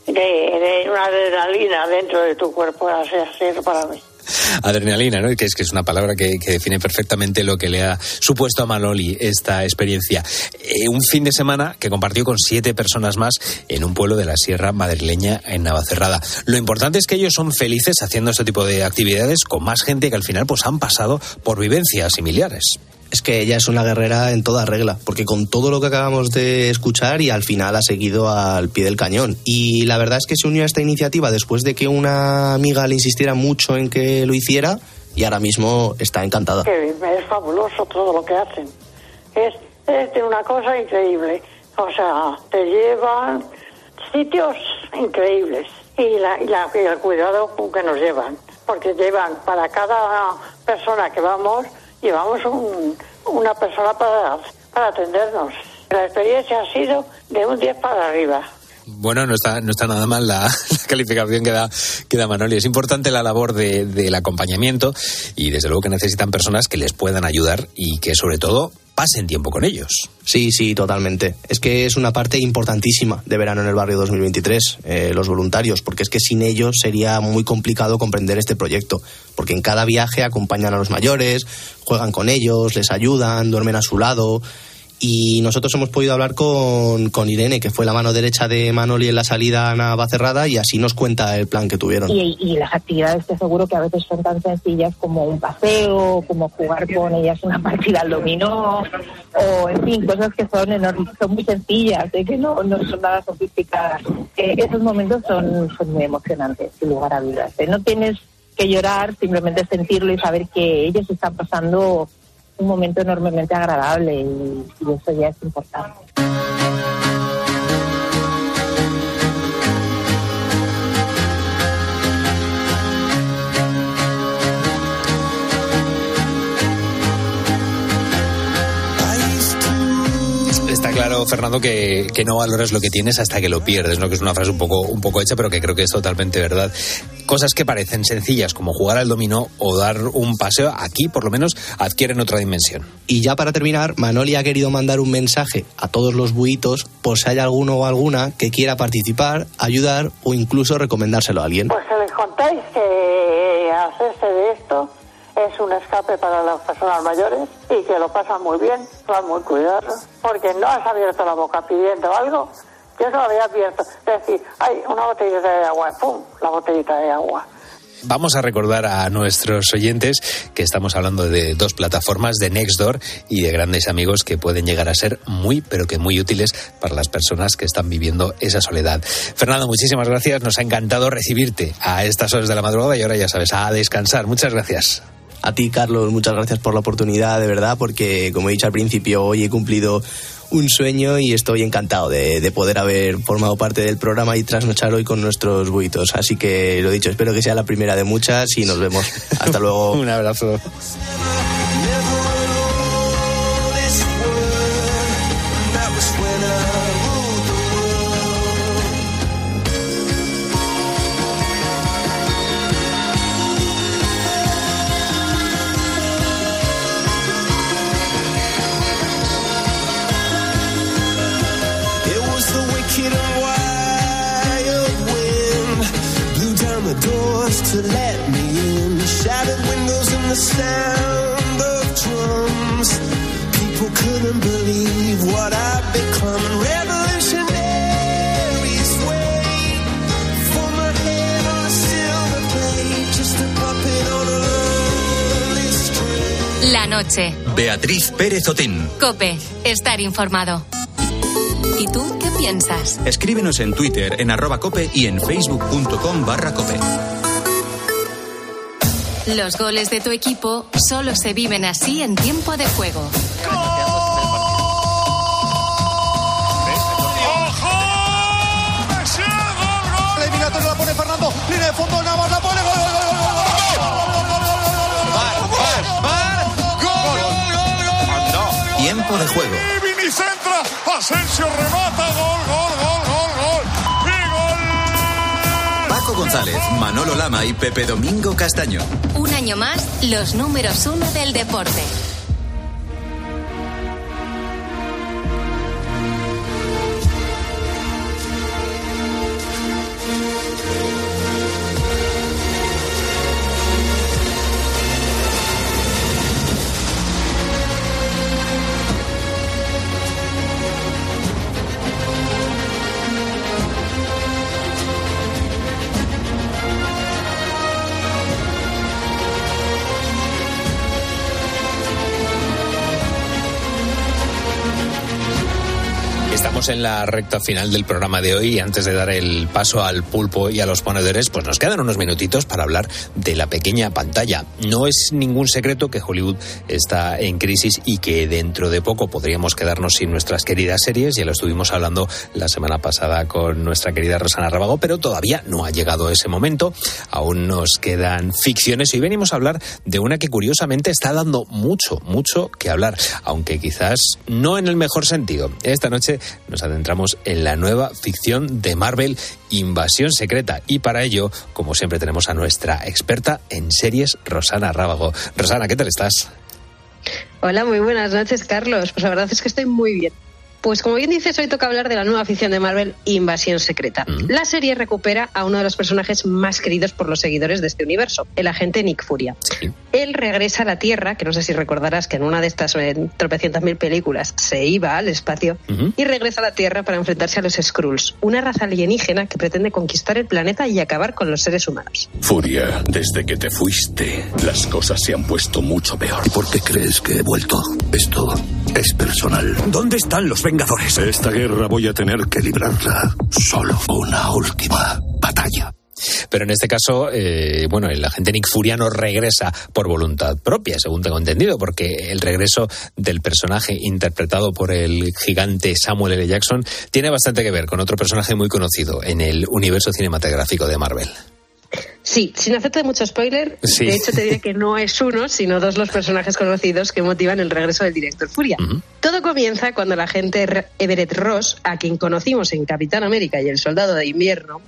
de, de una adrenalina dentro de tu cuerpo, así ha sido para mí. Adrenalina, ¿no? Que es que es una palabra que, que define perfectamente lo que le ha supuesto a Manoli esta experiencia. Eh, un fin de semana que compartió con siete personas más en un pueblo de la Sierra madrileña en Navacerrada. Lo importante es que ellos son felices haciendo este tipo de actividades con más gente que al final pues han pasado por vivencias similares. Es que ella es una guerrera en toda regla, porque con todo lo que acabamos de escuchar y al final ha seguido al pie del cañón. Y la verdad es que se unió a esta iniciativa después de que una amiga le insistiera mucho en que lo hiciera y ahora mismo está encantada. Es fabuloso todo lo que hacen. Es, es de una cosa increíble. O sea, te llevan sitios increíbles y, la, y, la, y el cuidado que nos llevan. Porque llevan para cada persona que vamos, llevamos un, una persona para, para atendernos. La experiencia ha sido de un 10 para arriba. Bueno, no está, no está nada mal la, la calificación que da, que da Manoli. Es importante la labor de, del acompañamiento y desde luego que necesitan personas que les puedan ayudar y que sobre todo pasen tiempo con ellos. Sí, sí, totalmente. Es que es una parte importantísima de verano en el barrio 2023, eh, los voluntarios, porque es que sin ellos sería muy complicado comprender este proyecto, porque en cada viaje acompañan a los mayores, juegan con ellos, les ayudan, duermen a su lado. Y nosotros hemos podido hablar con, con Irene, que fue la mano derecha de Manoli en la salida a Navacerrada, y así nos cuenta el plan que tuvieron. Y, las actividades te aseguro que a veces son tan sencillas como un paseo, como jugar con ellas una partida al dominó, o en fin, cosas que son, enorm- son muy sencillas, ¿eh? que no, no son nada sofisticadas. Eh, esos momentos son, son muy emocionantes, sin lugar a dudas. ¿eh? No tienes que llorar, simplemente sentirlo y saber que ellos están pasando un momento enormemente agradable y, y eso ya es importante. Claro, Fernando, que, que no valoras lo que tienes hasta que lo pierdes, ¿no? Que es una frase un poco, un poco hecha, pero que creo que es totalmente verdad. Cosas que parecen sencillas, como jugar al dominó o dar un paseo, aquí por lo menos adquieren otra dimensión. Y ya para terminar, Manoli ha querido mandar un mensaje a todos los buitos por si hay alguno o alguna que quiera participar, ayudar o incluso recomendárselo a alguien. Pues que les contéis que hacerse de esto es un escape para las personas mayores y que lo pasan muy bien, van muy cuidados, porque no has abierto la boca pidiendo algo, yo no lo había abierto. Es decir, hay una botellita de agua, ¡pum! La botellita de agua. Vamos a recordar a nuestros oyentes que estamos hablando de dos plataformas, de Nextdoor y de grandes amigos que pueden llegar a ser muy, pero que muy útiles para las personas que están viviendo esa soledad. Fernando, muchísimas gracias. Nos ha encantado recibirte a estas horas de la madrugada y ahora ya sabes, a descansar. Muchas gracias. A ti, Carlos, muchas gracias por la oportunidad, de verdad, porque como he dicho al principio, hoy he cumplido un sueño y estoy encantado de, de poder haber formado parte del programa y trasnochar hoy con nuestros buitos. Así que lo dicho, espero que sea la primera de muchas y nos vemos. Hasta luego. un abrazo. Beatriz Pérez Otín. Cope. Estar informado. ¿Y tú qué piensas? Escríbenos en Twitter en arroba cope y en facebook.com barra cope. Los goles de tu equipo solo se viven así en tiempo de juego. Tiempo de juego. Vini centra. Asensio remata. Gol, gol, gol, gol, gol. Y gol. Paco González, Manolo Lama y Pepe Domingo Castaño. Un año más, los números uno del deporte. En la recta final del programa de hoy y antes de dar el paso al pulpo y a los ponedores, pues nos quedan unos minutitos para hablar de la pequeña pantalla. No es ningún secreto que Hollywood está en crisis y que dentro de poco podríamos quedarnos sin nuestras queridas series. Ya lo estuvimos hablando la semana pasada con nuestra querida Rosana Rabago, pero todavía no ha llegado ese momento. Aún nos quedan ficciones hoy venimos a hablar de una que curiosamente está dando mucho, mucho que hablar, aunque quizás no en el mejor sentido. Esta noche nos adentramos en la nueva ficción de Marvel, Invasión Secreta. Y para ello, como siempre, tenemos a nuestra experta en series, Rosana Rábago. Rosana, ¿qué tal estás? Hola, muy buenas noches, Carlos. Pues la verdad es que estoy muy bien. Pues como bien dices, hoy toca hablar de la nueva ficción de Marvel, Invasión Secreta. La serie recupera a uno de los personajes más queridos por los seguidores de este universo, el agente Nick Furia. Él regresa a la Tierra, que no sé si recordarás que en una de estas eh, tropecientas mil películas se iba al espacio, y regresa a la Tierra para enfrentarse a los Skrulls, una raza alienígena que pretende conquistar el planeta y acabar con los seres humanos. Furia, desde que te fuiste, las cosas se han puesto mucho peor. ¿Por qué crees que he vuelto? Esto es personal. ¿Dónde están los Vengadores? Esta guerra voy a tener que librarla solo. Una última batalla. Pero en este caso, eh, bueno, el agente Nick Furia no regresa por voluntad propia, según tengo entendido, porque el regreso del personaje interpretado por el gigante Samuel L. Jackson tiene bastante que ver con otro personaje muy conocido en el universo cinematográfico de Marvel. Sí, sin hacerte mucho spoiler, Sí. de hecho te diré que no es uno, sino dos los personajes conocidos que motivan el regreso del director Furia. Todo comienza cuando la agente R- Everett Ross, a quien conocimos en Capitán América y El Soldado de Invierno,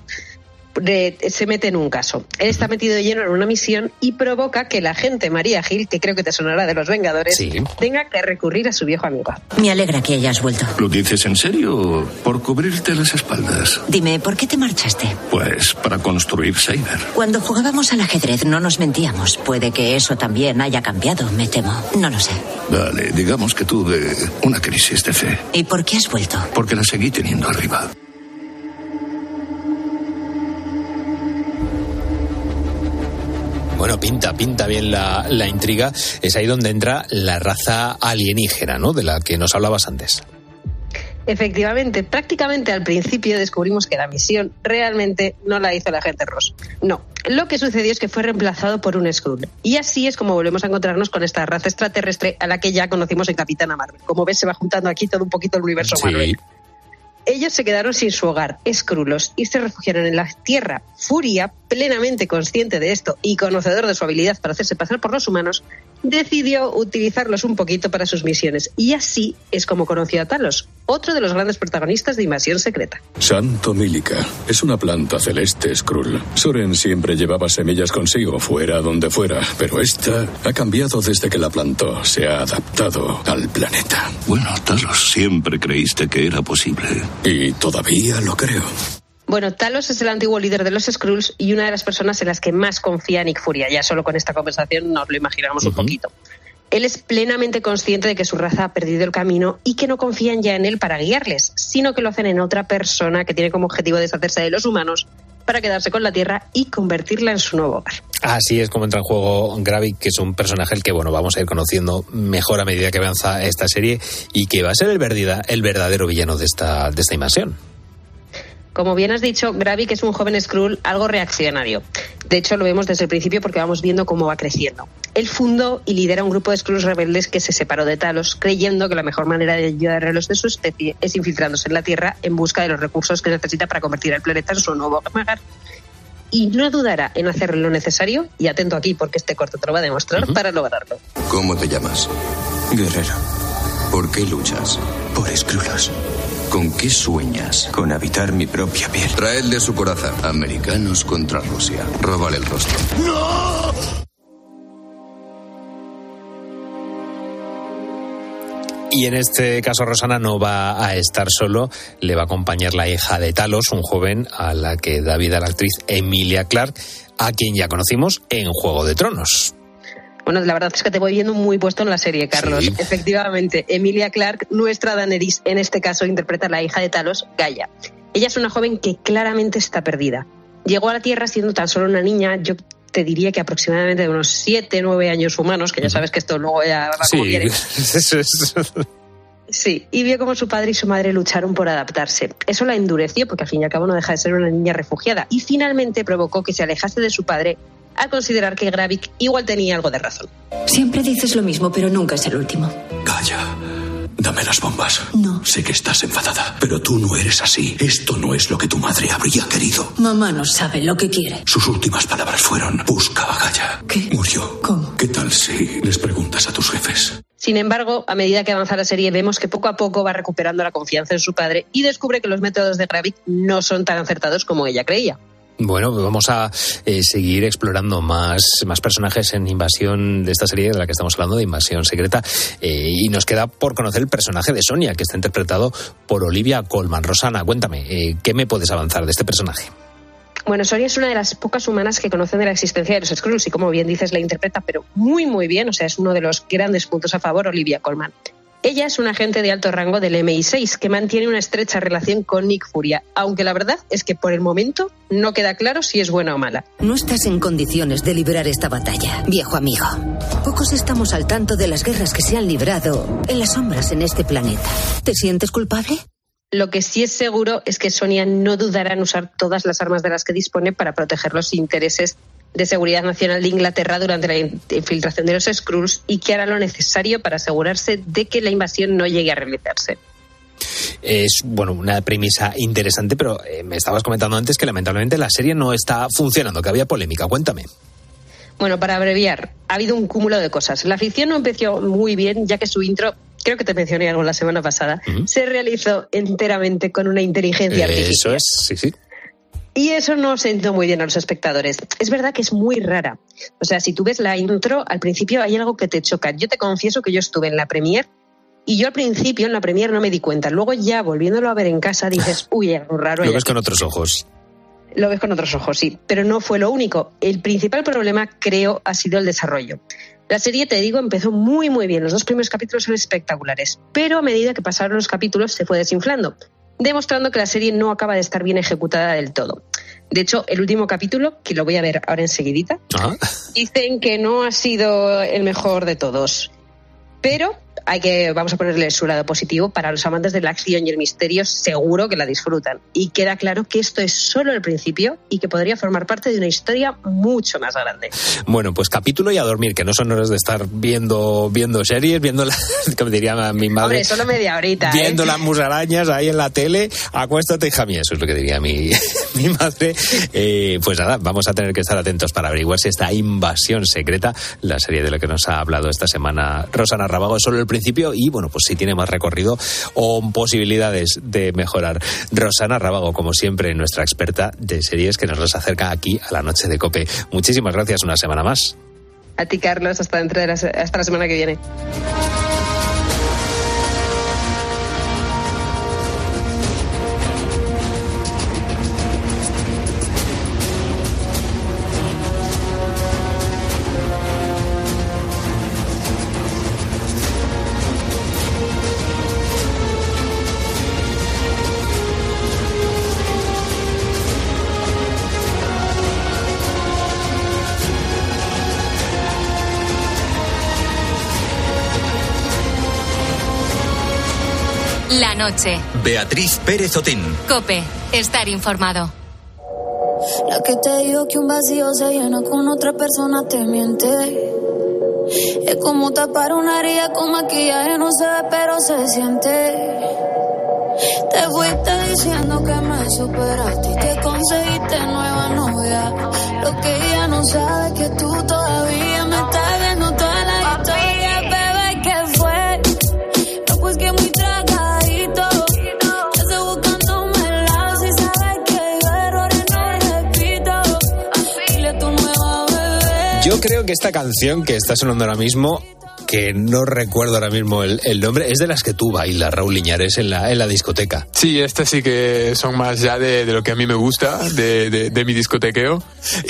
de- se mete en un caso. Él está metido de lleno en una misión y provoca que la agente María Gil, que creo que te sonará de los Vengadores, tenga que recurrir a su viejo amigo. Me alegra que hayas vuelto. ¿Lo dices en serio o por cubrirte las espaldas? Dime, ¿por qué te marchaste? Pues para construir Saber. Cuando jugábamos al ajedrez no nos mentíamos. Puede que eso también haya cambiado, me temo. No lo sé. Vale, digamos que tuve una crisis de fe. ¿Y por qué has vuelto? Porque la seguí teniendo arriba. Bueno, pinta, pinta bien la, la intriga. Es ahí donde entra la raza alienígena, ¿no? De la que nos hablabas antes. Efectivamente, prácticamente al principio descubrimos que la misión realmente no la hizo la agente Ross. No, lo que sucedió es que fue reemplazado por un Skrull. Y así es como volvemos a encontrarnos con esta raza extraterrestre a la que ya conocimos en Capitana Marvel. Como ves, se va juntando aquí todo un poquito el universo Marvel. Ellos se quedaron sin su hogar, escrulos, y se refugiaron en la Tierra. Furia, plenamente consciente de esto y conocedor de su habilidad para hacerse pasar por los humanos, decidió utilizarlos un poquito para sus misiones. Y así es como conoció a Talos, otro de los grandes protagonistas de Invasión Secreta. Santo Mílica. Es una planta celeste, Skrull. Soren siempre llevaba semillas consigo, fuera donde fuera, pero esta ha cambiado desde que la plantó. Se ha adaptado al planeta. Bueno, Talos, siempre creíste que era posible. Y todavía lo creo. Bueno, Talos es el antiguo líder de los Skrulls y una de las personas en las que más confía Nick Furia. Ya solo con esta conversación nos lo imaginamos un poquito. Él es plenamente consciente de que su raza ha perdido el camino y que no confían ya en él para guiarles, sino que lo hacen en otra persona que tiene como objetivo deshacerse de los humanos para quedarse con la Tierra y convertirla en su nuevo hogar. Así es como entra en juego Gravik, que es un personaje el que bueno vamos a ir conociendo mejor a medida que avanza esta serie y que va a ser el, verdida- el verdadero villano de esta, de esta invasión. Como bien has dicho, Gravik es un joven Skrull algo reaccionario. De hecho, lo vemos desde el principio porque vamos viendo cómo va creciendo. Él fundó y lidera un grupo de Skrulls rebeldes que se separó de Talos, creyendo que la mejor manera de ayudar a los de su especie es infiltrándose en la Tierra en busca de los recursos que necesita para convertir al planeta en su nuevo hogar. Y no dudará en hacer lo necesario, y atento aquí porque este corto te lo va a demostrar, para lograrlo. ¿Cómo te llamas? Guerrero. ¿Por qué luchas? Por Skrullos. ¿Con qué sueñas? Con habitar mi propia piel. Traedle su coraza. Americanos contra Rusia. Róbale el rostro. Y en este caso Rosana no va a estar solo, le va a acompañar la hija de Talos, un joven a la que da vida la actriz Emilia Clarke, a quien ya conocimos en Juego de Tronos. Bueno, la verdad es que te voy viendo muy puesto en la serie, Carlos. Sí. Efectivamente, Emilia Clarke, nuestra Daenerys, en este caso interpreta a la hija de Talos, Gaia. Ella es una joven que claramente está perdida. Llegó a la Tierra siendo tan solo una niña, yo te diría que aproximadamente de unos 7, 9 años humanos, que ya sabes que esto luego ya va como Sí, es. Sí, y vio cómo su padre y su madre lucharon por adaptarse. Eso la endureció porque al fin y al cabo no deja de ser una niña refugiada y finalmente provocó que se alejase de su padre al considerar que Gravik igual tenía algo de razón. Siempre dices lo mismo, pero nunca es el último. Calla. Dame las bombas. No. Sé que estás enfadada, pero tú no eres así. Esto no es lo que tu madre habría querido. Mamá no sabe lo que quiere. Sus últimas palabras fueron, busca a Gaia. ¿Qué? Murió. ¿Cómo? ¿Qué tal si les preguntas a tus jefes? Sin embargo, a medida que avanza la serie, vemos que poco a poco va recuperando la confianza en su padre y descubre que los métodos de Gravik no son tan acertados como ella creía. Bueno, vamos a eh, seguir explorando más, más personajes en Invasión de esta serie de la que estamos hablando, de Invasión Secreta. eh, y nos queda por conocer el personaje de Sonia, que está interpretado por Olivia Colman. Rosana, cuéntame, eh, ¿qué me puedes avanzar de este personaje? Bueno, Sonia es una de las pocas humanas que conocen de la existencia de los Skrulls y como bien dices la interpreta, pero muy muy bien, o sea, es uno de los grandes puntos a favor Olivia Colman. Ella es una agente de alto rango del MI6 que mantiene una estrecha relación con Nick Furia, aunque la verdad es que por el momento no queda claro si es buena o mala. No estás en condiciones de librar esta batalla, viejo amigo. Pocos estamos al tanto de las guerras que se han librado en las sombras en este planeta. ¿Te sientes culpable? Lo que sí es seguro es que Sonia no dudará en usar todas las armas de las que dispone para proteger los intereses de seguridad nacional de Inglaterra durante la in- infiltración de los Skrulls y que hará lo necesario para asegurarse de que la invasión no llegue a realizarse. Es, bueno, una premisa interesante, pero eh, me estabas comentando antes que lamentablemente la serie no está funcionando, que había polémica. Cuéntame. Bueno, para abreviar, ha habido un cúmulo de cosas. La ficción no empezó muy bien, ya que su intro, creo que te mencioné algo la semana pasada, se realizó enteramente con una inteligencia artificial. Eso es, sí, sí. Y eso no sentó muy bien a los espectadores. Es verdad que es muy rara. O sea, si tú ves la intro, al principio hay algo que te choca. Yo te confieso que yo estuve en la premier y yo al principio en la premier no me di cuenta. Luego ya volviéndolo a ver en casa dices, uy, algo raro. Lo ves aquí". con otros ojos. Lo ves con otros ojos, sí. Pero no fue lo único. El principal problema, creo, ha sido el desarrollo. La serie, te digo, empezó muy, muy bien. Los dos primeros capítulos son espectaculares. Pero a medida que pasaron los capítulos se fue desinflando, demostrando que la serie no acaba de estar bien ejecutada del todo. De hecho, el último capítulo, que lo voy a ver ahora enseguidita, Ah, dicen que no ha sido el mejor de todos. Pero hay que, vamos a ponerle su lado positivo. Para los amantes de la acción y el misterio, seguro que la disfrutan. Y queda claro que esto es solo el principio y que podría formar parte de una historia mucho más grande. Bueno, pues capítulo y a dormir, que no son horas de estar viendo, viendo series, viendo la, como diría mi madre, Hombre, solo media horita. ¿eh? viendo las musarañas ahí en la tele, acuéstate, hija mía, eso es lo que diría mi, mi madre. Eh, pues nada, vamos a tener que estar atentos para averiguar si esta invasión secreta, la serie de la que nos ha hablado esta semana Rosana Rabago, es solo el principio y bueno, pues si tiene más recorrido o posibilidades de mejorar. Rosana Rabago, como siempre, nuestra experta de series que nos las acerca aquí a la noche de Cope. Muchísimas gracias una semana más. A ti, Carlos, hasta, dentro de la, hasta la semana que viene. Noche. Beatriz Pérez Otín. Cope. Estar informado. La que te dijo que un vacío se llena con otra persona te miente. Es como tapar una herida con maquillaje, no se ve, pero se siente. Te fuiste diciendo que me superaste y que conseguiste nueva novia. Lo que ella no sabe es que tú todavía creo que esta canción que está sonando ahora mismo, que no recuerdo ahora mismo el, el nombre, es de las que tú bailas, Raúl Liñares, en la, en la discoteca. Sí, estas sí que son más ya de, de lo que a mí me gusta, de, de, de mi discotequeo.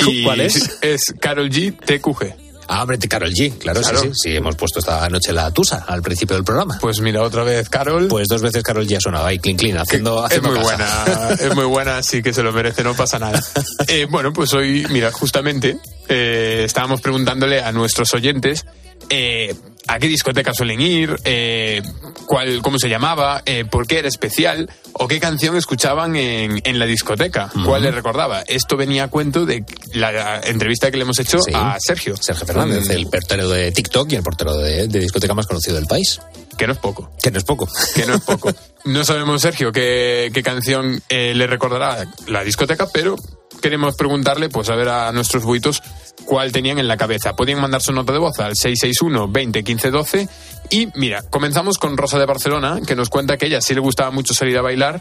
Y ¿Cuál es? Es Carol G, TQG. Ah, hombre, Carol G, claro, Claro. sí, sí, sí, hemos puesto esta noche la tusa al principio del programa. Pues mira, otra vez Carol. Pues dos veces Carol G ha sonado ahí, clean, clean, haciendo, Es haciendo muy caja. buena, es muy buena, así que se lo merece, no pasa nada. Eh, bueno, pues hoy, mira, justamente eh, estábamos preguntándole a nuestros oyentes eh, a qué discoteca suelen ir, eh, cuál, cómo se llamaba, eh, por qué era especial o qué canción escuchaban en, en la discoteca, cuál les recordaba. Esto venía a cuento de la entrevista que le hemos hecho Sí. a Sergio. Sergio Fernández, Mm, el portero de TikTok y el portero de, de discoteca más conocido del país. Que no es poco. Que no es poco. que no es poco. No sabemos, Sergio, qué, qué canción eh, le recordará la discoteca, pero queremos preguntarle, pues a ver a nuestros buitos cuál tenían en la cabeza. Podían mandar su nota de voz al 661 20 15 12 y mira, comenzamos con Rosa de Barcelona, que nos cuenta que ella sí le gustaba mucho salir a bailar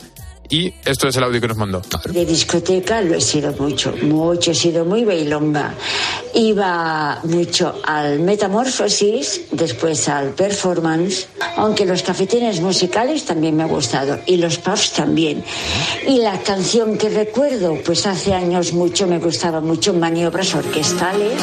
y esto es el audio que nos mandó. De discoteca lo he sido mucho, mucho, he sido muy bailonga. Iba mucho al Metamorfosis, después al Performance, aunque los cafetines musicales también me ha gustado y los pubs también. Y la canción que recuerdo, pues hace años mucho me gustaba mucho maniobras orquestales.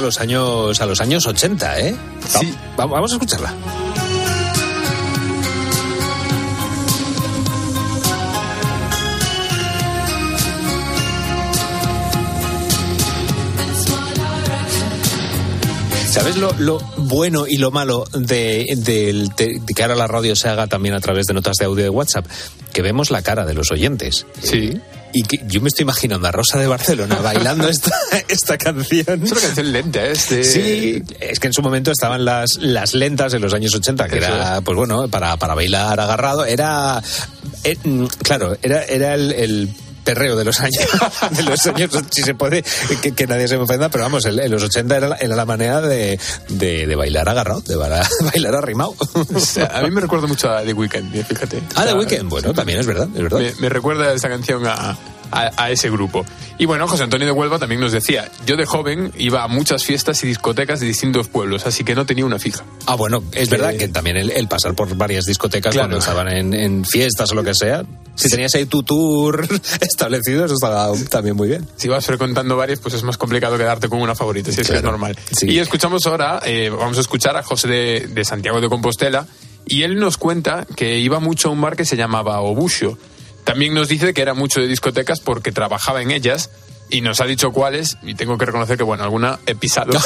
A los años, a los años 80, ¿eh? Sí. Vamos a escucharla. ¿Sabes lo, lo bueno y lo malo de, de- de que ahora la radio se haga también a través de notas de audio de WhatsApp? Que vemos la cara de los oyentes. Sí. Y que yo me estoy imaginando a Rosa de Barcelona bailando esta, esta canción. Es una canción lenta. Es de- Sí, es que en su momento estaban las, las lentas en los años 80, que era, pues bueno, para, para bailar agarrado. Era, eh, mm, claro, era, era el, el perreo de los años, de los años, si se puede, que, que nadie se me ofenda, pero vamos, en, los 80 era, era la manera de, de, de bailar agarrado, de bailar, bailar arrimado. O sea, a mí me recuerda mucho a The Weeknd, fíjate. Ah, O sea, The Weeknd, bueno, también es verdad, es verdad. Me, me recuerda esta canción a, a- a ese grupo. Y bueno, José Antonio de Huelva también nos decía, yo de joven iba a muchas fiestas y discotecas de distintos pueblos, así que no tenía una fija. Ah, bueno, es Que- verdad que también el, el pasar por varias discotecas Claro. cuando estaban en, en fiestas o lo que sea, si tenías ahí tu tour establecido, eso estaba también muy bien. Si vas frecuentando varias, pues es más complicado quedarte con una favorita, si es que es normal. Sí. Y escuchamos ahora, eh, vamos a escuchar a José de, de Santiago de Compostela, y él nos cuenta que iba mucho a un bar que se llamaba Obucho. También nos dice que era mucho de discotecas porque trabajaba en ellas, y nos ha dicho cuáles, y tengo que reconocer que, bueno, alguna he pisado.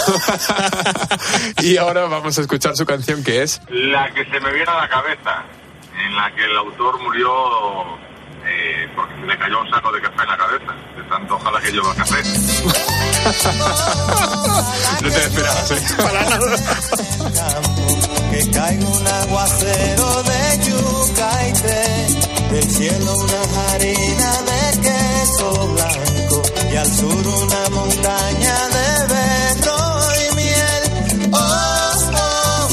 y ahora vamos a escuchar su canción que es... La que se me viene a la cabeza, en la que el autor murió eh, porque se le cayó un saco de café en la cabeza, de tanto ojalá que lleva café. No te esperabas, ¿eh? Para nada. Que caiga un aguacero de yuca y del cielo una harina de queso blanco y al sur una montaña de berro y miel. Oh,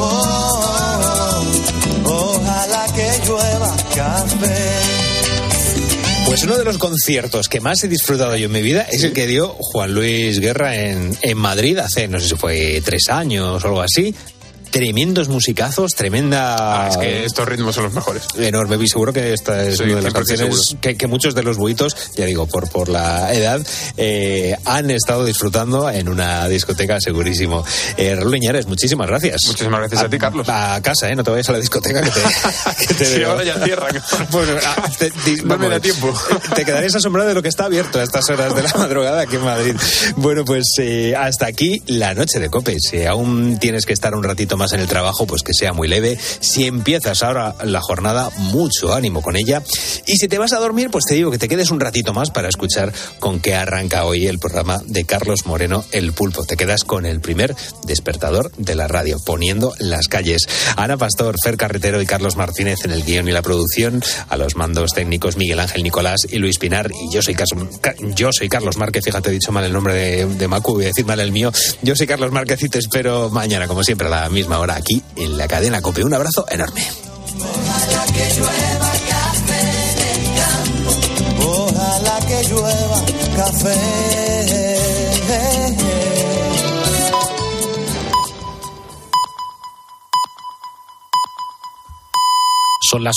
oh, oh, ojalá que llueva café. Pues uno de los conciertos que más he disfrutado yo en mi vida es el que dio Juan Luis Guerra en, en Madrid hace, no sé si fue tres años o algo así. Tremendos musicazos, tremenda... Ah, es que estos ritmos son los mejores. Enorme, y seguro que esta es Sí, una de las 100% canciones que, que muchos de los buitos, ya digo, por, por la edad, eh, han estado disfrutando en una discoteca, segurísimo. Eh, Raúl Iñares, muchísimas gracias. Muchísimas gracias a, ti, Carlos. A casa, ¿eh? No te vayas a la discoteca que te, que te Sí, ahora ya cierra. Bueno, ah, te, di- No me da tiempo. Te quedarías asombrado de lo que está abierto a estas horas de la madrugada aquí en Madrid. Bueno, pues eh, hasta aquí la noche de cope. Si aún tienes que estar un ratito más en el trabajo, pues que sea muy leve. Si empiezas ahora la jornada, mucho ánimo con ella. Y si te vas a dormir, pues te digo que te quedes un ratito más para escuchar con qué arranca hoy el programa de Carlos Moreno, El Pulpo. Te quedas con el primer despertador de la radio, poniendo las calles. Ana Pastor, Fer Carretero y Carlos Martínez en el guion y la producción, a los mandos técnicos Miguel Ángel Nicolás y Luis Pinar. Y yo soy, yo soy Carlos Márquez, fíjate, he dicho mal el nombre de, de Macu, voy a decir mal el mío. Yo soy Carlos Márquez y te espero mañana, como siempre, a la misma hora aquí en la cadena Cope. Un abrazo enorme.